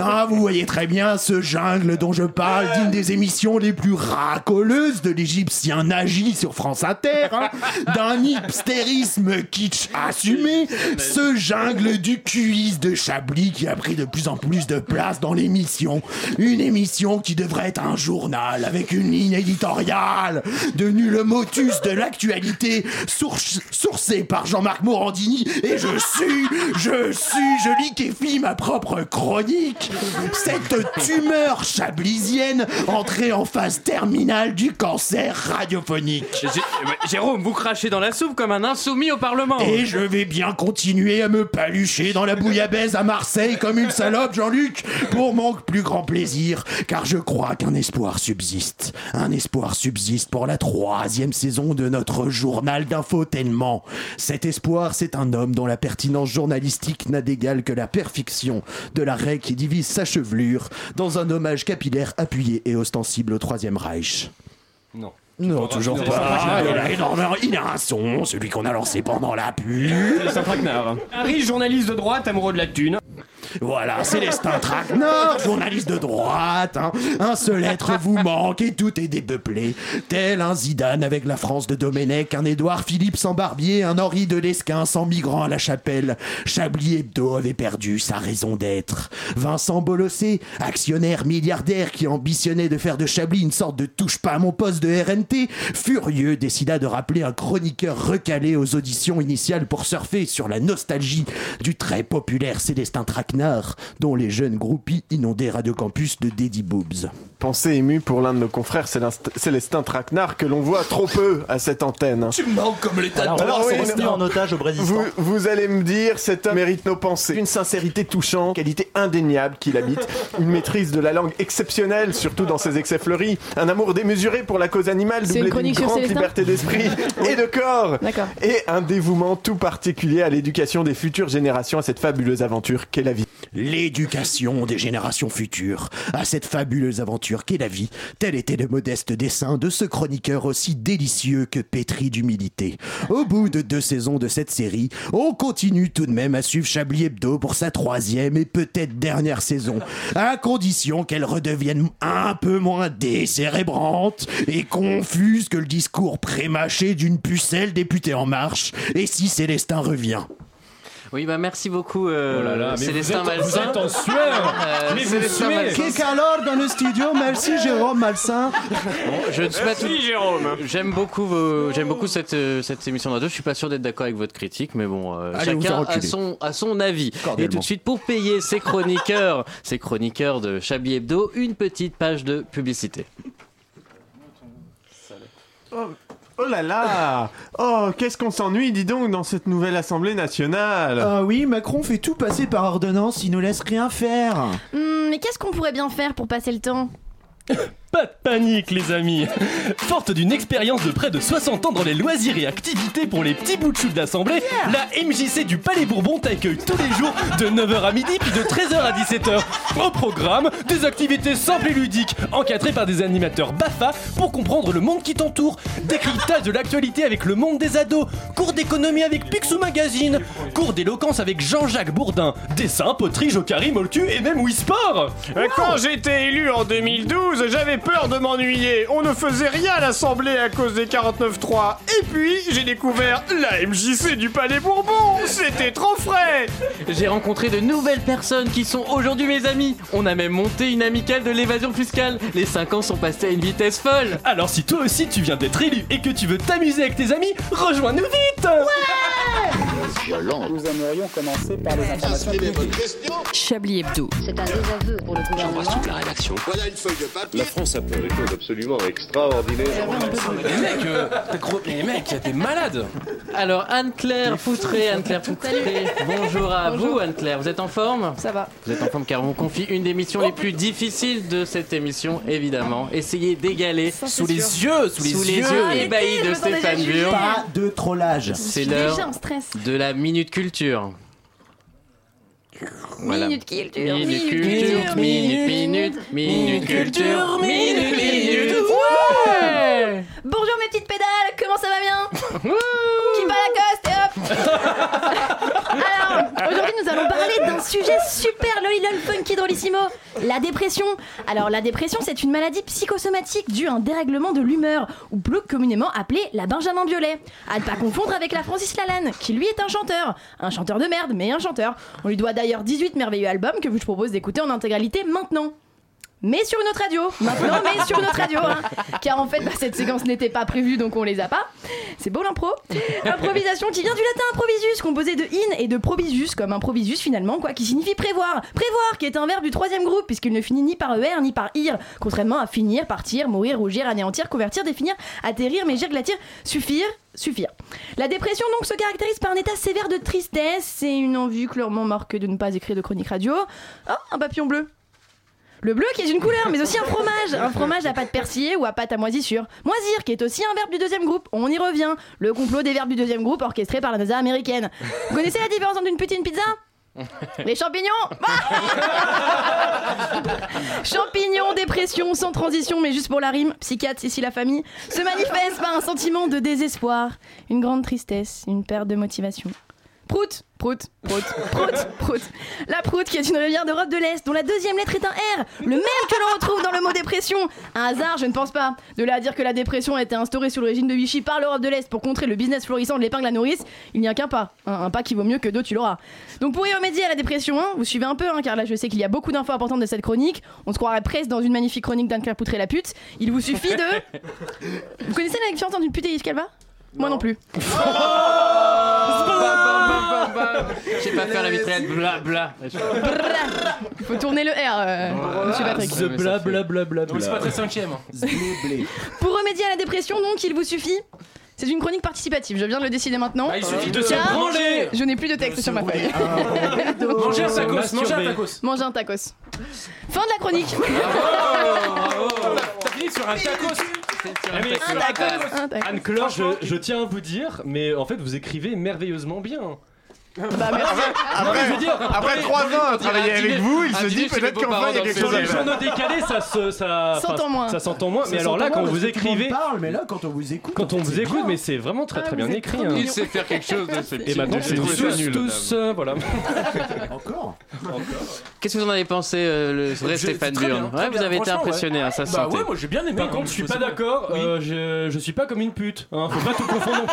Ah, vous voyez très bien ce jungle dont je parle, d'une des émissions les plus racoleuses de l'égyptien Nagy sur France Inter, hein. d'un hipstérisme kitsch assumé, ce jungle du quiz de Chablis qui a pris de plus en plus de place dans l'émission. Une émission qui devrait être un journal avec une ligne éditoriale de nul motus de l'actualité sourcée par Jean-Marc Morandini et je suis, je suis, je liquéfie ma propre chronique. Cette tumeur chablisienne entrée en phase terminale du cancer radiophonique. Jérôme, vous crachez dans la soupe comme un insoumis au Parlement. Et je vais bien continuer à me palucher dans la bouillabaisse à Marseille comme une salope, Jean-Luc, pour mon plus grand plaisir, car je crois qu'un espoir subsiste. Un espoir subsiste pour la troisième saison de notre journal d'infotainment. Cet espoir, c'est un homme dont la pertinence journalistique n'a d'égal que la perfection de la raie qui divise sa chevelure dans un hommage capillaire appuyé et ostensible au Troisième Reich. Non. Non, toujours Non, pas. pas. Il a énormément- il a un son, celui qu'on a lancé pendant la pub. Traquenard. Un riche journaliste de droite amoureux de la thune. Voilà, Célestin Traquenard, journaliste de droite. hein. Un seul être vous manque et tout est dépeuplé. Tel un Zidane avec la France de Domenech, un Édouard Philippe sans barbier, un Henri de Lesquin sans migrant à la chapelle. Chablis Hebdo avait perdu sa raison d'être. Vincent Bolossé, actionnaire milliardaire qui ambitionnait de faire de Chablis une sorte de touche pas à mon poste de RNT, furieux décida de rappeler un chroniqueur recalé aux auditions initiales pour surfer sur la nostalgie du très populaire Célestin Traquenard, dont les jeunes groupies inondaient Radio Campus de Daddy Boobs. Pensée émue pour l'un de nos confrères, Célest- Célestin Traquenard, que l'on voit trop peu à cette antenne. Tu me manques comme l'état de Alors, oui, non. en otage au Brésil. Vous, vous allez me dire, cet homme mérite nos pensées. Une sincérité touchante, qualité indéniable qu'il habite, (laughs) une maîtrise de la langue exceptionnelle, surtout dans ses excès fleuris, un amour démesuré pour la cause animale, doublé d'une grande liberté d'esprit (laughs) et de corps, D'accord. et un dévouement tout particulier à l'éducation des futures générations à cette fabuleuse aventure qu'est la vie. L'éducation des générations futures à cette fabuleuse aventure qu'est la vie, tel était le modeste dessin de ce chroniqueur aussi délicieux que pétri d'humilité. Au bout de deux saisons de cette série, on continue tout de même à suivre Chablis Hebdo pour sa troisième et peut-être dernière saison, à condition qu'elle redevienne un peu moins décérébrante et confuse que le discours prémâché d'une pucelle députée en marche, et si Célestin revient? Oui, bah merci beaucoup, euh, Oh là là, mais Célestin vous êtes- Malsain. vous êtes en sueur. (laughs) Euh, Mais Célestin. Malsain. Alors dans le studio Merci Jérôme Malsain. Bon, je ne suis pas tout... J'aime beaucoup, vos- j'aime beaucoup cette, euh, cette émission de deux. Je suis pas sûr d'être d'accord avec votre critique, mais bon, euh, Allez, chacun a son, avis. Et tout de suite, pour payer ses chroniqueurs, (laughs) ses chroniqueurs de Chablis Hebdo, une petite page de publicité. Oh, oh là là. Oh, qu'est-ce qu'on s'ennuie, dis donc, dans cette nouvelle Assemblée nationale. Ah oui, Macron fait tout passer par ordonnance, il nous laisse rien faire. Hmm, mais qu'est-ce qu'on pourrait bien faire pour passer le temps? (laughs) Pas de panique les amis. Forte d'une expérience de près de 60 ans dans les loisirs et activités pour les petits bouts de chou de l'Assemblée, la MJC du Palais Bourbon t'accueille tous les jours de 9h à midi puis de 13h à 17h. Au programme, des activités simples et ludiques, encadrées par des animateurs BAFA pour comprendre le monde qui t'entoure, décryptage de l'actualité avec le monde des ados, cours d'économie avec Picsou Magazine, cours d'éloquence avec Jean-Jacques Bourdin, dessin, poterie, jokari, moltu et même Wii Sport. Quand j'étais élu en 2012, j'avais peur de m'ennuyer. On ne faisait rien à l'Assemblée à cause des 49.3. Et puis, j'ai découvert la MJC du Palais Bourbon. C'était trop frais. J'ai rencontré de nouvelles personnes qui sont aujourd'hui mes amis. On a même monté une amicale de l'évasion fiscale. Les 5 ans sont passés à une vitesse folle. Alors si toi aussi tu viens d'être élu et que tu veux t'amuser avec tes amis, rejoins-nous vite Violent. Nous aimerions commencer par les informations publiques. Chablis Hebdo. C'est un désaveu pour le gouvernement. la rédaction. Voilà une feuille de papier. La France a fait des choses absolument extraordinaires. Les mecs, euh, les mecs, t'es malade Alors Anne-Claire Foutré, Anne-Claire Foutré, bonjour à Bonjour. vous Anne-Claire, vous êtes en forme? Ça va. Vous êtes en forme car on vous confie une des missions les plus difficiles de cette émission, évidemment. Essayez d'égaler Sous les yeux, sous les yeux. ébahis de déjà Stéphane. Burn. Pas de trollage. C'est l'heure de la Minute Culture. Voilà. Minute culture, Minute minute culture, culture, minute, minute, minute culture, minute, minute. Ouais Bonjour mes petites pédales, comment ça va bien Qui bat la coste et hop (laughs) Alors, aujourd'hui nous allons parler d'un sujet super lolilol funky drôlissimo, la dépression. Alors la dépression c'est une maladie psychosomatique due à un dérèglement de l'humeur, ou plus communément appelée la Benjamin Biolay. À ne pas confondre avec la Francis Lalanne, qui lui est un chanteur. Un chanteur de merde, mais un chanteur. On lui doit d'ailleurs 18 merveilleux albums que je vous propose d'écouter en intégralité maintenant mais sur une autre radio. Maintenant, mais sur une autre radio. hein. Car en fait, bah, cette séquence n'était pas prévue, donc on les a pas. C'est beau l'impro. Improvisation qui vient du latin improvisus, composé de in et de provisus, comme improvisus finalement, quoi, qui signifie prévoir. Prévoir, qui est un verbe du troisième groupe, puisqu'il ne finit ni par er ni par ir, contrairement à finir, partir, mourir, rougir, anéantir, convertir, définir, atterrir, mégir, glatir, suffire. Suffire. La dépression donc se caractérise par un état sévère de tristesse et une envie clairement marquée de ne pas écrire de chronique radio. Ah, un papillon bleu. Le bleu qui est une couleur, mais aussi un fromage. Un fromage à pâte persillée ou à pâte à moisissure. Moisir qui est aussi un verbe du deuxième groupe. On y revient. Le complot des verbes du deuxième groupe orchestré par la NASA américaine. Vous connaissez la différence entre une une pizza les champignons (laughs) Champignons, dépression, sans transition, mais juste pour la rime, psychiatre, ici la famille, se manifeste par un sentiment de désespoir, une grande tristesse, une perte de motivation. Prout, prout, prout, prout, prout. La prout qui est une rivière d'Europe de l'Est dont la deuxième lettre est un R, le même que l'on retrouve dans le mot dépression. Un hasard, je ne pense pas. De là à dire que la dépression a été instaurée sous le régime de Vichy par l'Europe de l'Est pour contrer le business florissant de l'épingle à nourrice, il n'y a qu'un pas. Un, un pas qui vaut mieux que deux, tu l'auras. Donc pour y remédier à la dépression, hein, vous suivez un peu, hein, car là je sais qu'il y a beaucoup d'infos importantes de cette chronique. On se croirait presque dans une magnifique chronique d'Anne-Claire Poutré la pute. Il vous suffit de. (laughs) Vous connaissez la différence entre une pute et Yves Calva? Moi non plus. Je sais pas faire la vitraine, bla bla. Il faut tourner le R, euh, monsieur Patrick. The bla bla bla bla Donc c'est pas très cinquième. Pour remédier à la dépression, donc, il vous suffit. C'est une chronique participative, je viens de le décider maintenant. Ah, il suffit de se branler. Je n'ai plus de texte sur ma feuille. (laughs) Mangez un tacos, mangez un tacos. Manger un tacos. Fin de la chronique. T'as fini sur un tacos. Un tacos. Un tacos. Anne-Claire, je, je tiens à vous dire, mais en fait vous écrivez merveilleusement bien. Bah, merci. Après, je veux dire, après dans trois les- ans à travailler avec dîner- vous, il se dit peut-être qu'enfin il y a quelque chose le à Les journaux décalés, ça se. Ça, S'entend moins. Ça s'entend moins, mais alors là, quand vous écrivez. parle, mais là, quand on vous écoute, Quand on vous écoute, bien. mais c'est vraiment très très Ah, bien vous êtes écrit. hein. Il sait faire quelque chose de ce (laughs) Et maintenant, c'est tous, nul, tous, euh, voilà. (laughs) Encore Qu'est-ce que vous en avez pensé, euh, le vrai Stéphane très bien, Burn très Ouais, vous bien, avez été impressionné, ça se Bah ouais, moi j'ai bien aimé. Par contre, je suis pas d'accord. Euh, je, suis pas comme une pute. Hein, faut pas tout confondre.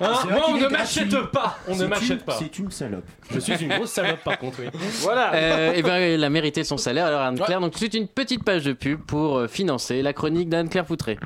Moi, on ne m'achète pas. On ne m'achète pas. C'est une salope. Je suis une grosse salope, par contre. Oui. (laughs) Voilà. Euh, et ben, elle a mérité son salaire, alors Anne-Claire. Donc, suite, une petite page de pub pour euh, financer la chronique d'Anne-Claire Poutré.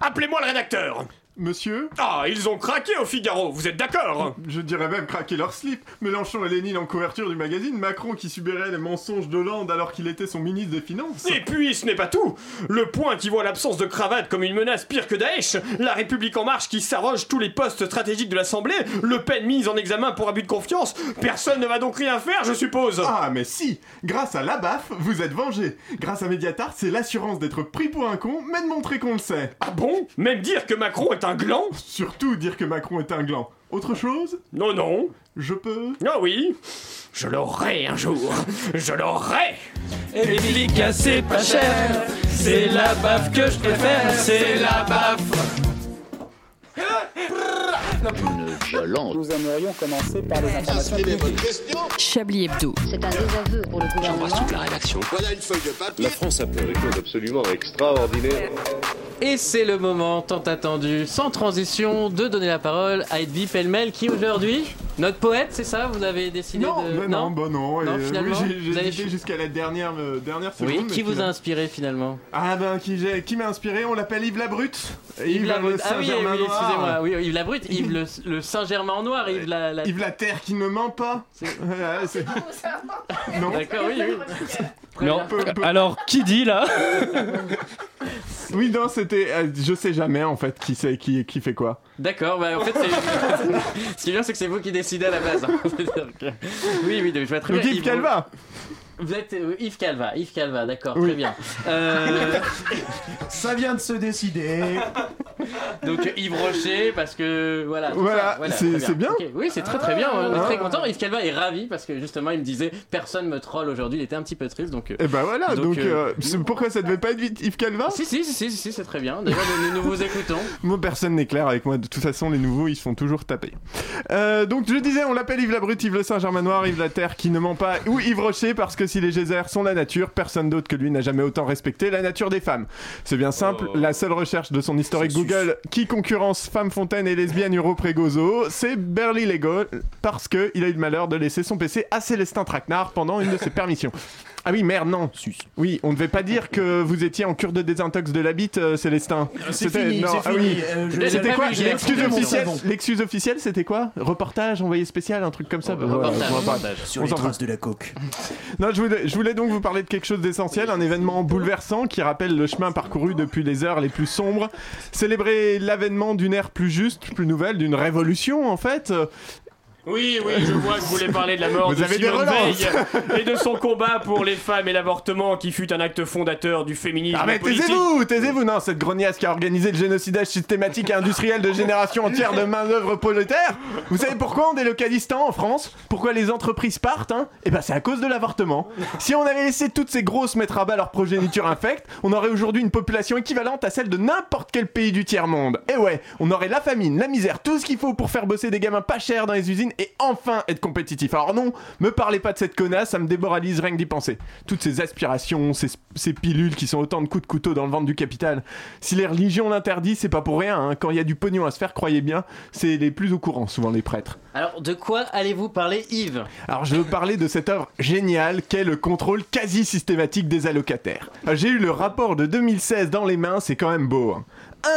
Appelez-moi le rédacteur. Monsieur Ah, ils ont craqué au Figaro, vous êtes d'accord? Je dirais même craquer leur slip. Mélenchon et Lénine en couverture du magazine, Macron qui subirait les mensonges d'Hollande alors qu'il était son ministre des Finances. Et puis, ce n'est pas tout Le point qui voit l'absence de cravate comme une menace pire que Daesh, la République En Marche qui s'arroge tous les postes stratégiques de l'Assemblée, Le Pen mise en examen pour abus de confiance, personne ne va donc rien faire, je suppose Ah, mais si Grâce à la baffe, vous êtes vengé. Grâce à Mediatar, c'est l'assurance d'être pris pour un con, mais de montrer qu'on le sait. Ah bon? Même dire que Macron est un gland Surtout dire que Macron est un gland. Autre chose Non, non. Je peux Ah oui Je l'aurai un jour Je l'aurai Efficace, c'est pas cher. C'est la baffe que je préfère. C'est la baffe. Une violence. Nous aimerions commencer par les informations publiques. Chablis Hebdo. C'est un désaveu pour le gouvernement. la rédaction. Voilà une feuille de papier. La France a fait des choses absolument extraordinaires. Et c'est le moment tant attendu, sans transition, de donner la parole à Edwy Pellemel, qui aujourd'hui, notre poète, c'est ça Vous avez décidé Non, de. bah non, bah non. Non, et, euh, finalement, oui, j'ai- vous avez jusqu'à la dernière, euh, dernière seconde. Oui, qui vous a inspiré finalement? Ah ben, qui, qui m'a inspiré On l'appelle Yves Labrute. Yves la Labrute. Ah oui, oui, excusez-moi. Oui, Yves Labrute, Yves le, le Saint-Germain en noir, Yves la. la- Yves la Terre qui ne ment pas. C'est- (laughs) non. D'accord, oui, oui. Très Non. bien. Peu- peu- Alors, qui dit là (laughs) Oui, non, c'était. euh, je sais jamais en fait qui c'est qui, qui fait quoi. D'accord, bah en fait, c'est. (laughs) Ce qui est bien, c'est que c'est vous qui décidez à la base. hein. C'est-à-dire que- Oui, oui, je vois très Donc bien. Yves Calva Vous êtes euh, Yves Calva, Yves Calva, d'accord, Oui. très bien. Euh, Ça vient de se décider. (laughs) donc Yves Rocher, parce que voilà. c'est- bien. Oui, c'est très très bien. On est Ah. très content. Yves Calva est ravi parce que justement, il me disait personne me troll aujourd'hui. Il était un petit peu triste, donc. euh, Et ben voilà, donc, euh, euh, pourquoi ça devait pas être Yves Calva? Si si si si, si, c'est très bien. D'ailleurs, nous, nous vous écoutons. (laughs) Moi, personne n'est clair avec moi. De toute façon, les nouveaux, ils se font toujours taper. Euh, donc, je disais, on l'appelle Yves la Brute, Yves le Saint-Germain Noir, Yves la Terre qui ne ment pas, ou Yves Rocher, parce que si les geysers sont la nature, personne d'autre que lui n'a jamais autant respecté la nature des femmes. C'est bien simple, la seule recherche de son historique Google qui concurrence femme fontaine et lesbienne Euro Prégozo, c'est Berly Lego, parce que il a eu le malheur de laisser son PC à Célestin Traquenard pendant une de ses permissions. Ah oui, merde, non. Oui, on ne devait pas dire que vous étiez en cure de désintox de la bite, euh, Célestin. C'est C'était- fini, non, c'est ah fini. oui. Euh, je- C'était j'ai quoi j'ai L'excuse officielle bon. L'excuse officielle, c'était quoi Reportage, envoyé spécial, un truc comme ça Bah, voilà, Reportage. on va pas- Reportage. Sur on les s'en traces de la coke. (laughs) Non, je voulais, je voulais donc vous parler de quelque chose d'essentiel, un événement bouleversant qui rappelle le chemin parcouru depuis les heures les plus sombres. Célébrer l'avènement d'une ère plus juste, plus nouvelle, d'une révolution en fait. Euh, Oui, oui, je vois que vous voulez parler de la mort Vous de Simone. Veil et de son combat pour les femmes et l'avortement qui fut un acte fondateur du féminisme Ah mais taisez-vous, taisez-vous Non, cette grognasse qui a organisé le génocidage systématique et industriel de générations entières de main-d'œuvre prolétaire. Vous savez pourquoi on délocalise tant en France? Pourquoi les entreprises partent hein? Eh ben c'est à cause de l'avortement. Si on avait laissé toutes ces grosses mettre à bas leur progéniture infecte, on aurait aujourd'hui une population équivalente à celle de n'importe quel pays du tiers-monde. Et ouais, on aurait la famine, la misère, tout ce qu'il faut pour faire bosser des gamins pas chers dans les usines et enfin être compétitif. Alors non, me parlez pas de cette connasse, ça me démoralise rien que d'y penser. Toutes ces aspirations, ces, ces pilules qui sont autant de coups de couteau dans le ventre du capital. Si les religions l'interdisent, c'est pas pour rien. hein. Quand il y a du pognon à se faire, croyez bien, c'est les plus au courant, souvent les prêtres. Alors, de quoi allez-vous parler, Yves? Alors je veux parler de cette œuvre géniale qu'est le contrôle quasi systématique des allocataires. Euh, J'ai eu le rapport de 2016 dans les mains, c'est quand même beau. hein.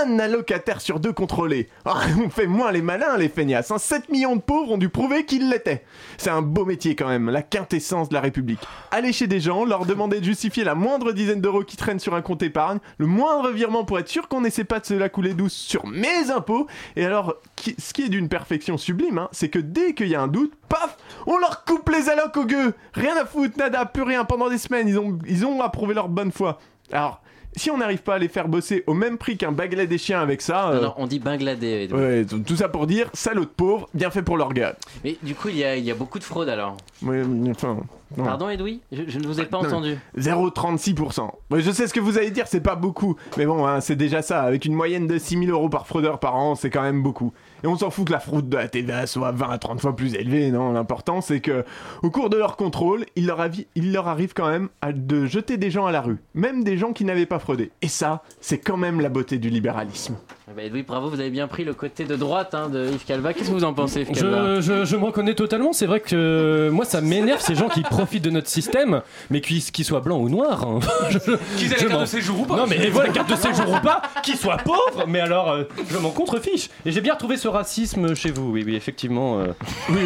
Un allocataire sur deux contrôlés. Ah, on fait moins les malins, les feignasses. hein. 7 millions de pauvres ont dû prouver qu'ils l'étaient. C'est un beau métier quand même, la quintessence de la République. Aller chez des gens, leur demander de justifier la moindre dizaine d'euros qui traînent sur un compte épargne, le moindre virement pour être sûr qu'on n'essaie pas de se la couler douce sur mes impôts. Et alors, ce qui est d'une perfection sublime, hein, c'est que dès qu'il y a un doute, paf, on leur coupe les allocs au gueux. Rien à foutre, nada, plus rien pendant des semaines. Ils ont, ils ont approuvé leur bonne foi. Alors, si on n'arrive pas à les faire bosser au même prix qu'un chiens avec ça. Euh, non, on dit Bangladais. Ouais, tout ça pour dire, salaud de pauvre, bien fait pour leur gars. Mais du coup, il y, a, il y a beaucoup de fraude alors. Mais enfin. Pardon, Edoui je, je ne vous ai pas Non, entendu. 0,36%. Ouais, je sais ce que vous allez dire, c'est pas beaucoup. Mais bon, hein, c'est déjà ça. Avec une moyenne de 6000 euros par fraudeur par an, c'est quand même beaucoup. Et on s'en fout que la fraude de la TVA soit 20 à 30 fois plus élevée, non? L'important, c'est que au cours de leur contrôle, il leur, avi- il leur arrive quand même à- de jeter des gens à la rue. Même des gens qui n'avaient pas fraudé. Et ça, c'est quand même la beauté du libéralisme. Bah, oui, bravo, vous avez bien pris le côté de droite hein, de Yves Calva. Qu'est-ce que vous en pensez, Yves Calva Je, je- je me reconnais totalement, c'est vrai que moi ça m'énerve ces gens qui profitent de notre système, mais qu'ils qu'ils soient blancs ou noirs. hein. (laughs) Qu'ils aient la je carte de séjour ou pas. Non mais voilà, carte de séjour ou pas, qu'ils soient pauvres, mais alors euh, je m'en contrefiche. Et j'ai bien retrouvé ce racisme chez vous, oui, oui, effectivement. euh,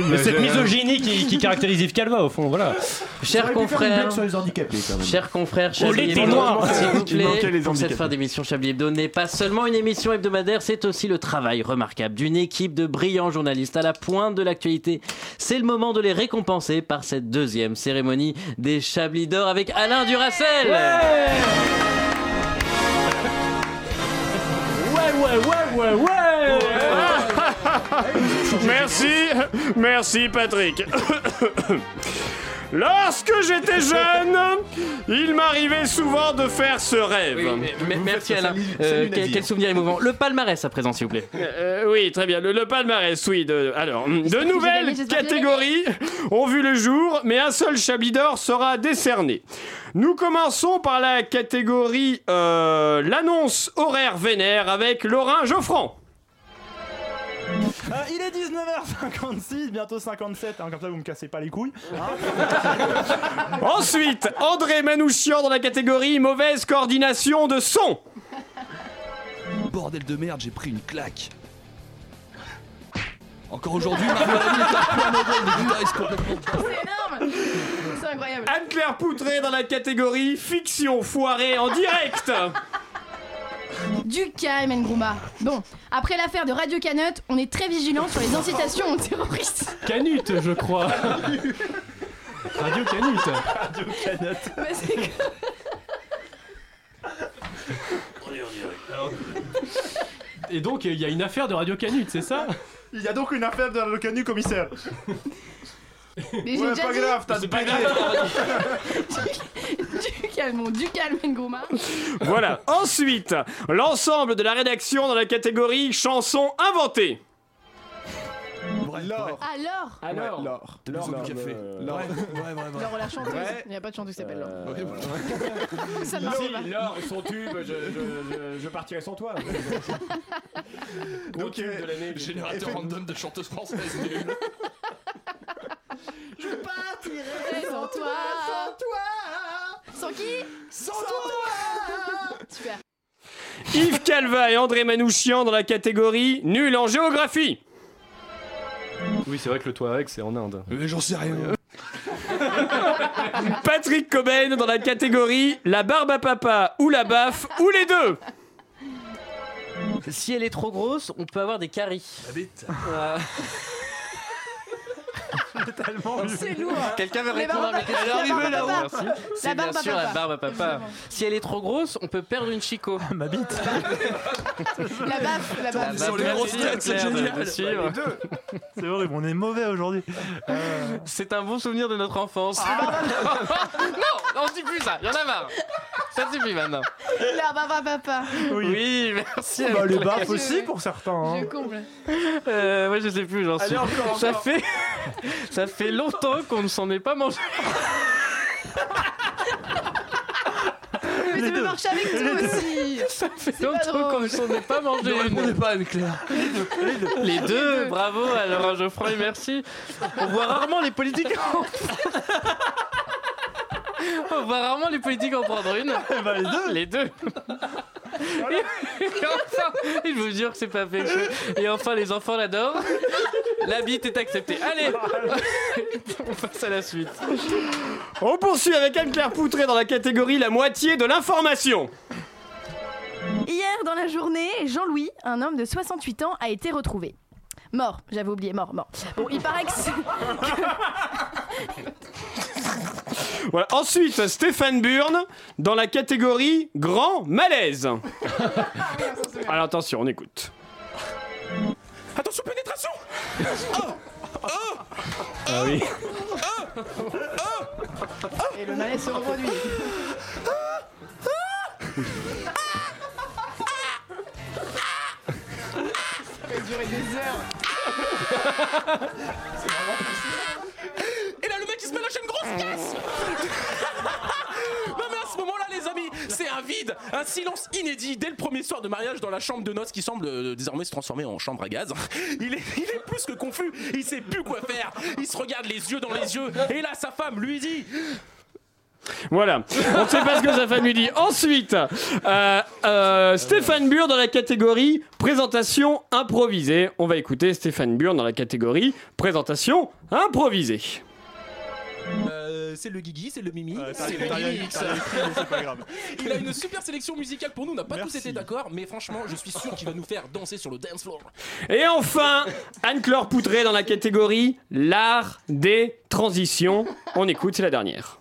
mais cette misogynie qui, qui caractérise Yves Calva au fond, voilà. Chers confrères, blague sur les handicapés quand même. chers confrères, Oh, chers Noirs. s'il vous (laughs) plaît, les pour cette fin d'émission Chablis Hebdo n'est pas seulement une émission hebdomadaire, c'est aussi le travail remarquable d'une équipe de brillants journalistes à la pointe de l'actualité. C'est le moment de les récompenser par cette deuxième cérémonie des Chablis d'or avec Alain Duracel. Ouais, ouais, ouais, ouais, ouais (laughs) Merci, merci Patrick. (laughs) Lorsque j'étais jeune, il m'arrivait souvent de faire ce rêve. Oui, mais- mais- merci Alain. Euh, quel, quel souvenir émouvant. Le palmarès à présent, s'il vous plaît. Euh, oui, très bien. Le, le palmarès, oui. De, alors, de nouvelles catégories ont vu le jour, mais un seul Chablis d'or sera décerné. Nous commençons par la catégorie euh, l'annonce horaire vénère avec Laurent Geoffrand. Il est 19h56, bientôt 57, hein, comme ça vous me cassez pas les couilles. hein. (laughs) Ensuite, André Manouchian dans la catégorie mauvaise coordination de son. Bordel de merde, j'ai pris une claque. Encore aujourd'hui, est un modèle de guitariste complètement. C'est énorme C'est incroyable. Anne-Claire Poutré dans la catégorie fiction foirée en direct. Du calme, Ngrouma. Bon, après l'affaire de Radio Canut, on est très vigilant sur les incitations aux terroristes. Canut, je crois. Radio Canut. Radio Canut. (laughs) Mais c'est que- Et donc il y a une affaire de Radio Canut, c'est ça? Il y a donc une affaire de la Locanu, commissaire. Mais Ouais, pas dit. grave, t'as C'est pas pédé. Du calme, du calme, Ngrouma. Voilà. Ensuite, l'ensemble de la rédaction dans la catégorie chansons inventées. L'or. Alors Alors, L'or. Besoin du café. L'or. Ouais, ouais, ouais. ouais. Laure la chanteuse. Ouais. Il n'y a pas de chanteuse qui s'appelle Laure. Euh, (laughs) Ça ne et son tube, je, je, je, partirai sans toi. (laughs) Ok. de l'année. Générateur random de chanteuse française. Je partirai Sans toi. Sans toi. Sans qui? Sans toi. Super. Yves Calva et André Manouchian dans la catégorie nul en géographie. Oui, c'est vrai que le Touareg c'est en Inde. Mais j'en sais rien. (laughs) Patrick Cobain dans la catégorie la barbe à papa ou la baffe ou les deux. Si elle est trop grosse, on peut avoir des caries. La bite. Euh, (laughs) (laughs) C'est lourd. Quelqu'un veut répondre à à papa. Merci. La C'est bien barbe à sûr la papa. barbe à papa. Si elle est trop grosse, on peut perdre une chico. Ma bite. La baffe, la La baffe. Sur les grosses têtes, c'est génial. C'est horrible, on est mauvais aujourd'hui. C'est un bon souvenir de notre enfance. Ah. (laughs) non, on dit plus ça, y en a marre. Ça suffit maintenant. La barbe à papa. Oui, merci. Bah, les baffes aussi pour certains. hein. Je comble. Euh, ouais, je sais plus, j'en suis. Allez, encore, ça encore. fait, ça fait longtemps qu'on ne s'en est pas mangé. Mais tu peux marcher avec tout aussi. Ça fait longtemps qu'on ne s'en est pas mangé. Ne répondez pas, Anne-Claire. Les deux, bravo. Alors, Geoffroy, merci. On voit rarement les politiques. (laughs) On voit rarement les politiques en prendre une. Bah, les deux. Les deux. Et enfin, je vous jure que c'est pas fait. Et enfin, les enfants l'adorent. La bite est acceptée. Allez, on passe à la suite. On poursuit avec Anne-Claire Poutré dans la catégorie la moitié de l'information. Hier, dans la journée, Jean-Louis, un homme de 68 ans, a été retrouvé. Mort, j'avais oublié, mort, mort. Bon, il paraît que c'est- Voilà. Ensuite, Stéphane Burn dans la catégorie grand malaise. Alors attention, on écoute. Attention, pénétration Ah oui. Et le malaise se reproduit. Ça va durer des heures. Et là, le se met lâcher une grosse caisse (laughs) Non, mais à ce moment-là, les amis, c'est un vide, un silence inédit dès le premier soir de mariage dans la chambre de noces qui semble euh, désormais se transformer en chambre à gaz. (laughs) Il est, plus que confus, il sait plus quoi faire. Il se regarde les yeux dans les yeux et là sa femme lui dit (laughs) Voilà, on ne sait pas ce que sa femme lui dit. Ensuite, euh, euh, Stéphane Burr dans la catégorie présentation improvisée. On va écouter Stéphane Burr dans la catégorie présentation improvisée. Euh, c'est le Guigui, c'est le Mimi, t'as c'est rien- t'as le rien- Mimix. t'as rien écrit, mais c'est pas grave. (laughs) Il a une super sélection musicale pour nous, on n'a pas tous été d'accord, mais franchement, je suis sûr qu'il va nous faire danser sur le dance floor. Et enfin, Anne-Claire Poutré dans la catégorie l'art des transitions. On écoute, c'est la dernière.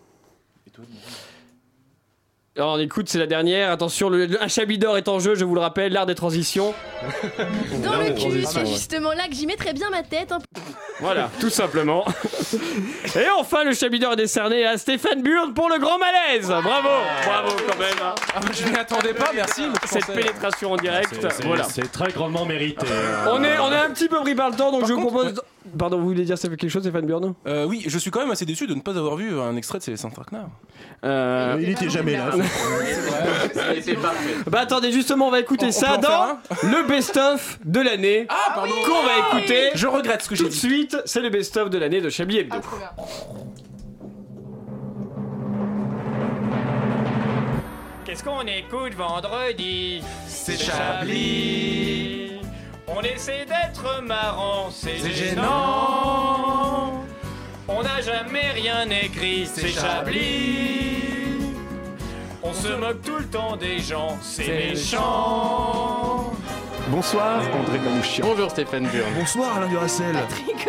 Alors, on écoute, c'est la dernière. Attention, le, le- un d'or est en jeu, je vous le rappelle, l'art des transitions. Dans le cul, c'est justement là que j'y mettrais bien ma tête. hein. Voilà, tout simplement. Et enfin, le chablis d'or est décerné à Stéphane Burn pour le grand malaise. Bravo, bravo quand même. hein. Ah, je m'y attendais pas, merci. mais je Cette pensais- pénétration en direct, C'est- c'est- voilà. C'est très grandement mérité. On est, on est un petit peu pris par le temps, donc je vous propose. Pardon, vous voulez dire ça fait quelque chose, Stéphane Burn Euh, oui, je suis quand même assez déçu de ne pas avoir vu un extrait de Célestin Traquenard. Euh, Il était jamais là. Bah attendez, justement, on va écouter On- ça dans le best-of de l'année. Ah, pardon. Qu'on va écouter. Je regrette ce que Tout j'ai de dit. suite, c'est le best-of de l'année de Chablis Hebdo. Qu'est-ce qu'on écoute vendredi? C'est Chablis. On essaie d'être marrant, c'est gênant. On n'a jamais rien écrit, c'est Chablis. On se moque tout le temps des gens, c'est méchant. Bonsoir, André Manouchian. Bonjour Stéphane Burn. Bonsoir Alain Duracel. Patrick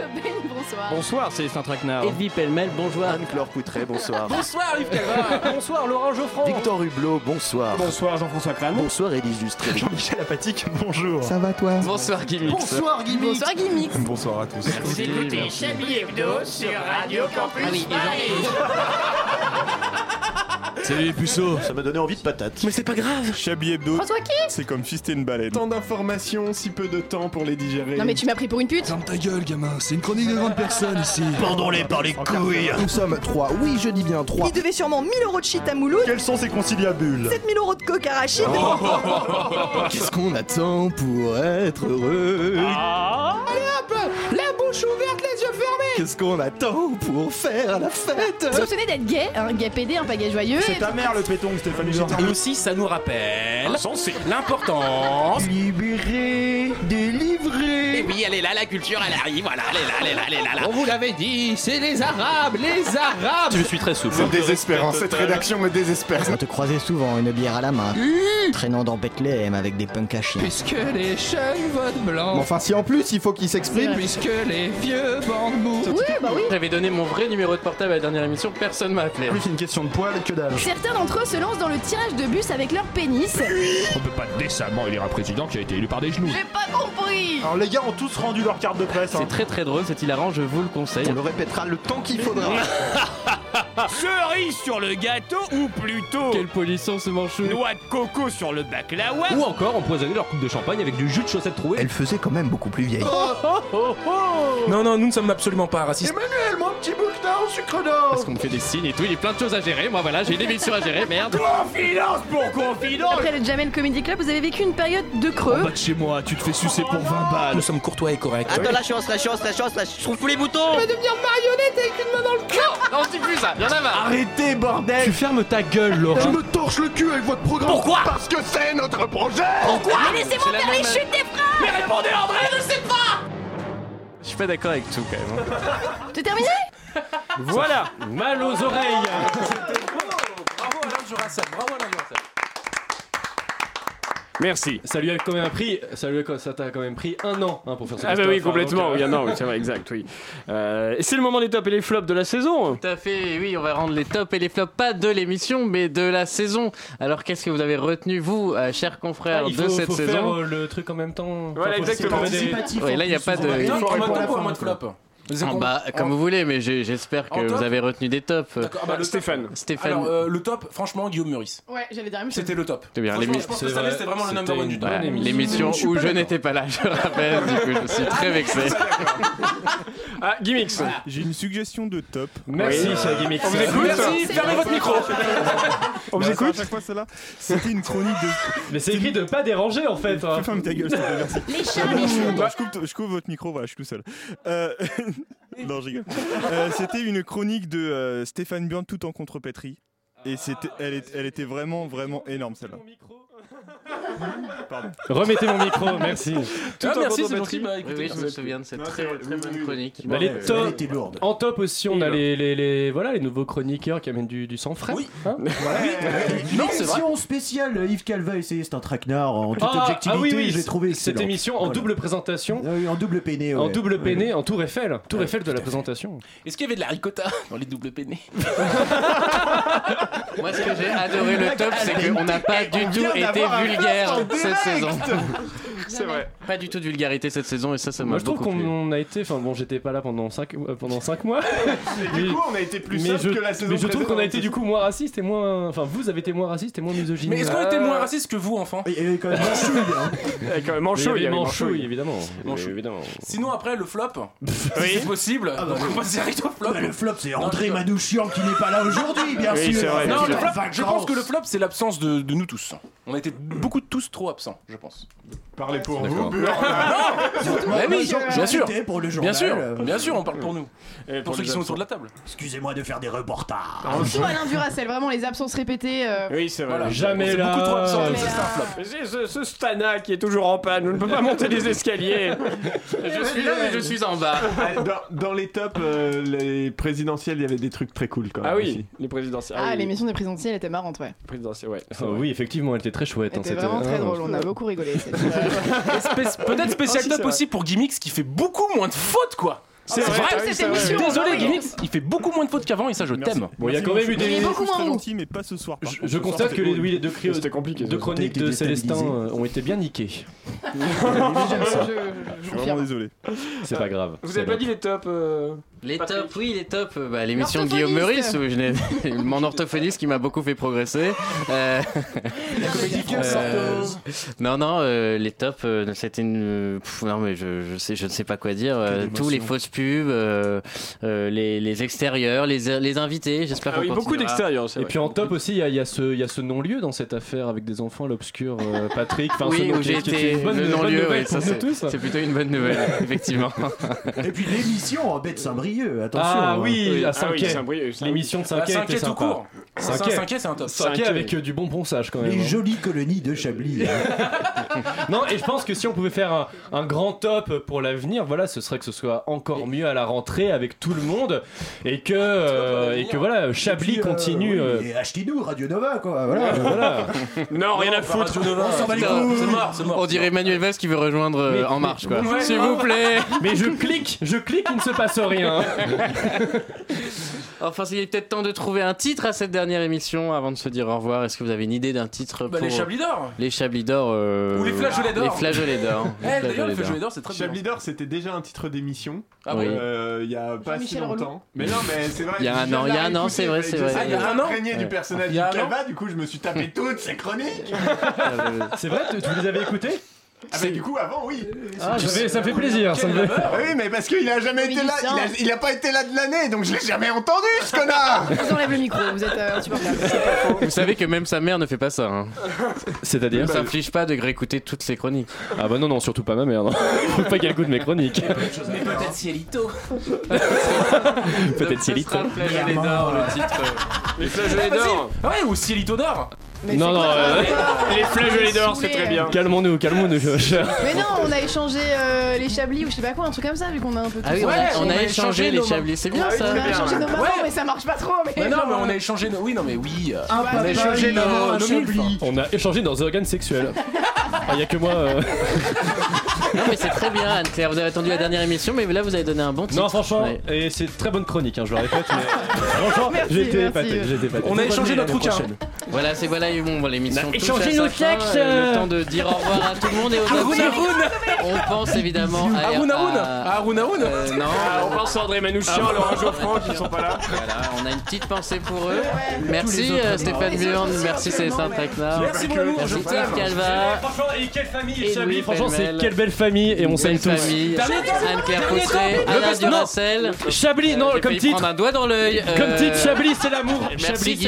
bonsoir. Bonsoir, Célestin Traquenard. Edwy Pellemel, bonjour. Anne-Claire Poutré, bonsoir. Bonsoir Yves Calva. Bonsoir, Laurent Geoffrand. Victor Hublot, bonsoir. Bonsoir, Jean-François Crane. Bonsoir Élise Lustré. Jean-Michel Apatique, bonjour. Ça va toi? Bonsoir Guimix. Bonsoir Guy Bonsoir Gimmicks. Bonsoir à tous. Vous écoutez Chablis Hebdo sur Radio Campus Ah oui, Salut les puceaux. Ça m'a donné envie de patate. Mais c'est pas grave. Chablis Hebdo, François qui c'est comme fister une baleine. Tant d'informations, si peu de temps pour les digérer. Non mais tu m'as pris pour une pute Ferme ta gueule, gamin. C'est une chronique de grande personne ici. Pendons-les par les couilles. Nous sommes trois, oui je dis bien trois. Il devait sûrement 1000 euros de shit à Mouloud, Quels sont ces conciliabules 7000 euros de coke à Rachid. Qu'est-ce qu'on attend pour être heureux Allez hop bouche ouverte, les yeux fermés Qu'est-ce qu'on attend pour faire la fête Vous soupçonnez d'être gay, un gay pédé, un pagaie joyeux C'est ta mère le péton, Stéphanie. Et aussi, ça nous rappelle l'importance. Libéré, délivré Et oui, elle est là, la culture, elle arrive, voilà, elle est là, elle est là, elle est là. là. On vous l'avait dit, c'est les Arabes, les Arabes Je suis très souple. Désespère, hein, cette rédaction me désespère. On te croisait souvent, une bière à la main, traînant dans Bethléem avec des punks à chiens. Puisque les jeunes votent blanc, Enfin si en plus il faut qu'il s'exprime puisque les vieux bandent mou. Oui, bah oui. J'avais donné mon vrai numéro de portable à la dernière émission, personne m'a appelé. Plus une question de poil que d'âge. Certains d'entre eux se lancent dans le tirage de bus avec leur pénis. On peut pas décemment élire un président qui a été élu par des genoux. J'ai pas compris Alors les gars ont tous rendu leur carte de presse. hein. C'est très très drôle, c'est hilarant, je vous le conseille. On le répétera le temps qu'il faudra. (laughs) Cerise sur le gâteau ou plutôt Quel polisson ce manchou noix de coco sur le baklawa Ou encore empoisonner leur coupe de champagne avec du jus de chaussette trouée. Elle faisait quand même beaucoup plus vieille. Non, non, nous ne sommes absolument pas racistes. Emmanuel, mon petit bouquetin au sucre d'or. Parce qu'on me fait des signes et tout, il y a plein de choses à gérer. Moi voilà, j'ai une émission à gérer, merde. Confidence pour confidence Après le Jamel Comedy Club, vous avez vécu une période de En creux. bas de chez moi, tu te fais sucer pour 20 balles. Nous sommes courtois et corrects. Attends, la chance, la chance, la chance, la chance. Je trouve plus les boutons Je vais devenir marionnette avec une main dans le cul Non, c'est plus ça, y'en a marre Arrêtez, bordel. Tu fermes ta gueule, Je Laurent. me torche le cul avec votre programme. Pourquoi? Parce que c'est notre projet. Mais laissez-moi C'est la faire les chutes des phrases Mais répondez André Je sais pas Je suis pas d'accord avec tout quand même. (laughs) C'est terminé Voilà Mal aux oreilles Bravo Alain Duracell, bravo Alain Duracell. Merci. Ça lui a quand même pris, ça lui a, ça t'a quand même pris un an hein, pour faire ce Ah bah oui, complètement, donc, oui, non, oui, c'est vrai, exact, oui. Euh, c'est le moment des tops et les flops de la saison. Tout à fait, oui, on va rendre les tops et les flops, pas de l'émission, mais de la saison. Alors qu'est-ce que vous avez retenu, vous, euh, chers confrères, Ah, il de faut, cette faut saison faire euh, le truc en même temps. Voilà, exactement. de des- là, il n'y a pas de. Non, faut en même répondre temps à un fin, flop. Ah bah, comme vous voulez, mais j'espère que vous avez retenu des tops. D'accord, ah bah, le Stéphane. top- Stéphane. Alors, euh, le top, franchement, Guillaume Meurice. Ouais, j'allais dire. C'était le top. Bien, je pense que c'est cette année, vrai, c'était vraiment le number one du. L'émission où je n'étais pas là, je rappelle, du coup, je suis très vexé. (laughs) Ah, Gimmicks. J'ai une suggestion de top. Merci, Oui. cher Gimmicks. On vous écoute Merci, fermez votre micro. On vous écoute À chaque fois, celle-là. C'était une chronique de. Mais c'est écrit de pas déranger en fait. hein. Ferme ta gueule, s'il te plaît, merci. Les chats, les chats. Bon, je, coupe, je coupe votre micro, voilà, je suis tout seul. (laughs) Non. Euh, c'était une chronique de euh, Stéphane Burn tout en contrepétrie. Et c'était, elle, est- elle était vraiment, vraiment énorme celle-là. (laughs) Pardon. Remettez mon micro, merci. Ah, merci, c'est gentil. Bah, Oui, écoutez, oui, je me souviens de cette très, très bonne chronique. Bah, les Bon, top- était lourde. En top aussi, on a les, les, les- voilà, les nouveaux chroniqueurs qui amènent du, du sang frais. Oui. Hein Non, émission spéciale Yves Calva essayé, c'est un traquenard en toute Ah, objectivité. ah oui, oui, je l'ai trouvé cette émission en Voilà. double présentation. Ah oui, en double peiné. En ouais. double peiné, en tour Eiffel. Tour Ouais, Eiffel de la présentation. Est-ce qu'il y avait de la ricotta dans les doubles peinés (laughs) Moi, ce que j'ai adoré le top, c'est qu'on n'a pas du tout été vulgaire cette saison. C'est vrai. Pas du tout de vulgarité cette saison, et ça, ça m'a Moi, je trouve beaucoup plu. qu'on a été. Enfin, bon, j'étais pas là pendant 5 pendant cinq mois. Et (laughs) du coup, on a été plus mais soft je, que la saison mais je trouve qu'on a été du coup moins raciste et moins. Enfin, vous avez été moins raciste et moins misogyne. Mais est-ce qu'on était moins raciste que vous, enfant? Il y avait quand même Manchouille, hein. (laughs) Il y avait quand même Manchouille. il y avait Manchouille, Manchouille. évidemment. Manchouille. Évidemment. Sinon, après, le flop, (laughs) si c'est possible, Ah bah, donc le- on passe direct au flop. Bah, le flop, c'est André je- Manouchian qui n'est pas là aujourd'hui, bien Oui, sûr. c'est vrai, Non, le flop, je pense que le flop, c'est l'absence de, de nous tous. On a été beaucoup tous trop absents, je pense. Parlez pour vous. Mais oui, bien sûr. étais pour le Bien sûr, euh, bien sûr, on parle pour nous. Et Pour ceux qui sont autour de la table. Excusez-moi de faire des reportages. Surtout Alain Duracel, vraiment les absences répétées. euh, Oui, c'est vrai. Voilà. Jamais C'est là. beaucoup trop absent, c'est un flop. Ce, ce Stana qui est toujours en panne, on ne peut pas monter les escaliers. (laughs) Je suis là, mais je suis en bas. Ah, Dans, dans les tops, euh, les présidentielles, il y avait des trucs très cool quand même. Ah oui, aussi. les présidentielles. Ah, oui, l'émission des présidentielles était marrante, ouais. oui. Présidentielles, ouais. Ah oui, effectivement, elle était très chouette. hein, Elle était vraiment très ah, drôle, on a beaucoup rigolé. cette- (laughs) (laughs) Peut-être spécial Ah, top aussi pour Gimmicks qui fait beaucoup moins de fautes, quoi. C'est vrai, cette émission, Désolé, oui. Gimmicks, il fait beaucoup moins de fautes qu'avant et ça, je t'aime. Bon, il y a quand même eu Manchouille. Il est des. beaucoup Je moins gentil, mais pas ce soir. Je, contre. je Ce soir, constate que les, horrible. oui, les deux, cri- compliqué. deux chroniques de Célestin euh, ont été bien niquées. Je, (laughs) Je suis vraiment désolé. C'est pas grave. Vous avez pas dit les tops euh, Les Patrick. tops, oui, les tops. euh, Bah, L'émission de Guillaume. Meurice, où je n'ai- (laughs) mon orthophoniste qui m'a beaucoup fait progresser. Euh, euh, non, non, euh, les tops, euh, c'était une. pff, non, mais je, je, sais, je ne sais pas quoi dire. euh, tous les fausses pubs, euh, euh, les, les extérieurs, les, les invités. J'espère Ah qu'on oui, beaucoup d'extérieurs, c'est Et vrai. puis en top aussi, il y a, il y a ce, il y a ce non-lieu dans cette affaire avec des enfants, l'obscur euh, (laughs) Patrick. Enfin, Oui, où j'ai été le non-lieu, nous c'est tous. c'est plutôt une bonne nouvelle, (laughs) effectivement. Et puis l'émission en bête Saint-Brieuc, attention. Ah hein. oui, à Ah oui, 5 Saint-Brieuc, ça, L'émission de Bah, 5 était 5 tout court. 5 c'est un top. 5 avec euh, du bon ponçage quand même. Les hein. jolies colonies de Chablis. hein. (laughs) Non, et je pense que si on pouvait faire un, un grand top pour l'avenir, voilà, ce serait que ce soit encore mieux à la rentrée avec tout le monde et que, euh, et que voilà, Chablis Et puis, euh, continue. oui, euh, Et achetez-nous Radio Nova, quoi. Voilà. voilà. (laughs) Non, rien à foutre. On s'en bat les couilles. On dirait Emmanuel Valls qui veut rejoindre Mais- En Marche, quoi. Ouais, S'il vous plaît. Mais je clique, je clique, il ne se passe rien. (laughs) Enfin, il est peut-être temps de trouver un titre à cette dernière émission avant de se dire au revoir. Est-ce que vous avez une idée d'un titre Bah, pour les Chablis d'or. les Chablis d'or euh, Ou les flageolets d'or. Les flageolets d'or. Eh, Les d'ailleurs, le flageolets flageolet d'or. c'est très bien. Chablis d'or, c'était déjà un titre d'émission. Ah Oui. bon Euh, Il y a pas si longtemps. Mais non, mais c'est vrai. Il y a un an, il y a un an, c'est vrai, c'est vrai. Ah, il y a un an du personnage Il du y a un an Calva, du coup, je me suis tapé toutes ces chroniques. (laughs) C'est vrai, tu, les avais écoutés Ah, mais du coup, avant, oui. ah, ça, fait, ça me fait plaisir. Ça me fait... Ah Oui, mais parce qu'il a jamais été là. Il a, il a pas été là de l'année, donc je l'ai jamais entendu, ce connard. Je (laughs) vous enlève le micro, vous êtes euh, insupportable. Vous savez que même sa mère ne fait pas ça. Hein. C'est-à-dire Elle s'inflige pas de réécouter toutes ses chroniques. Ah bah non, non, surtout pas ma mère. Non. (laughs) Faut pas qu'elle écoute mes chroniques. Mais peut-être Cielito. Peut-être Cielito. Le titre. Les flageolets d'or. Ah ouais, ou Cielito d'or. Mais Non, c'est non, quoi, euh, (laughs) Les flageolets d'or, c'est Saoulé, très bien. Calmons-nous, calmons-nous. Mais non, on a échangé euh, les chablis ou je sais pas quoi, un truc comme ça, vu qu'on a un peu Ah tous oui, on a- changé. on a on a échangé les chablis, c'est bien Ah oui, ça. on a échangé nos mamans, Ouais. mais ça marche pas trop. Mais, Mais non, genre, mais on a euh, échangé nos. Oui, non, mais oui. euh, Un on a papa, échangé nos. On a échangé nos organes sexuels. Il (laughs) y a que moi. (laughs) euh, Non, mais c'est très bien, Anne-Claire. Vous avez attendu la dernière émission, mais là, vous avez donné un bon titre. Non, franchement, Ouais. et c'est une très bonne chronique, hein, je le répète, mais (laughs) franchement, Merci, j'ai été merci. épaté. j'ai été épaté. On a échangé notre prochaine. Voilà, c'est voilà, et bon, bon, l'émission. On a touche à sa nos fin, textes. euh, Le temps de dire au revoir à tout le monde et aux Haroun auditeurs. Haroun On pense évidemment à Haroun Haroun à- Haroun Haroun Euh, non, Ah, on pense à André Manouchian, Ah, Laurent Geoffrand qui sont pas là. Voilà, on a une petite pensée pour eux. Merci euh, non. Stéphane Burn, merci Célestin Traquenard. Merci mon amour, merci je Steve t'aime. Calva. Et franchement, et quelle famille, Et Louis franchement, c'est Pellemel. quelle belle famille et on s'aime tous. famille. Anne-Claire Alain Duracel. Chablis, non, J'ai comme titre. un doigt dans l'œil. Comme euh, titre, Chablis, c'est l'amour. Merci.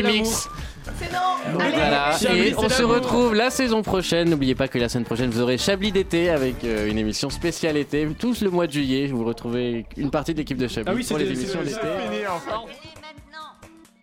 Voilà, Chablis, et on se retrouve la saison prochaine. N'oubliez pas que la semaine prochaine, vous aurez Chablis d'été avec euh, une émission spéciale été. Tous le mois de juillet, vous retrouvez une partie de l'équipe de Chablis Ah oui, pour les émissions d'été. c'était Fini, enfin.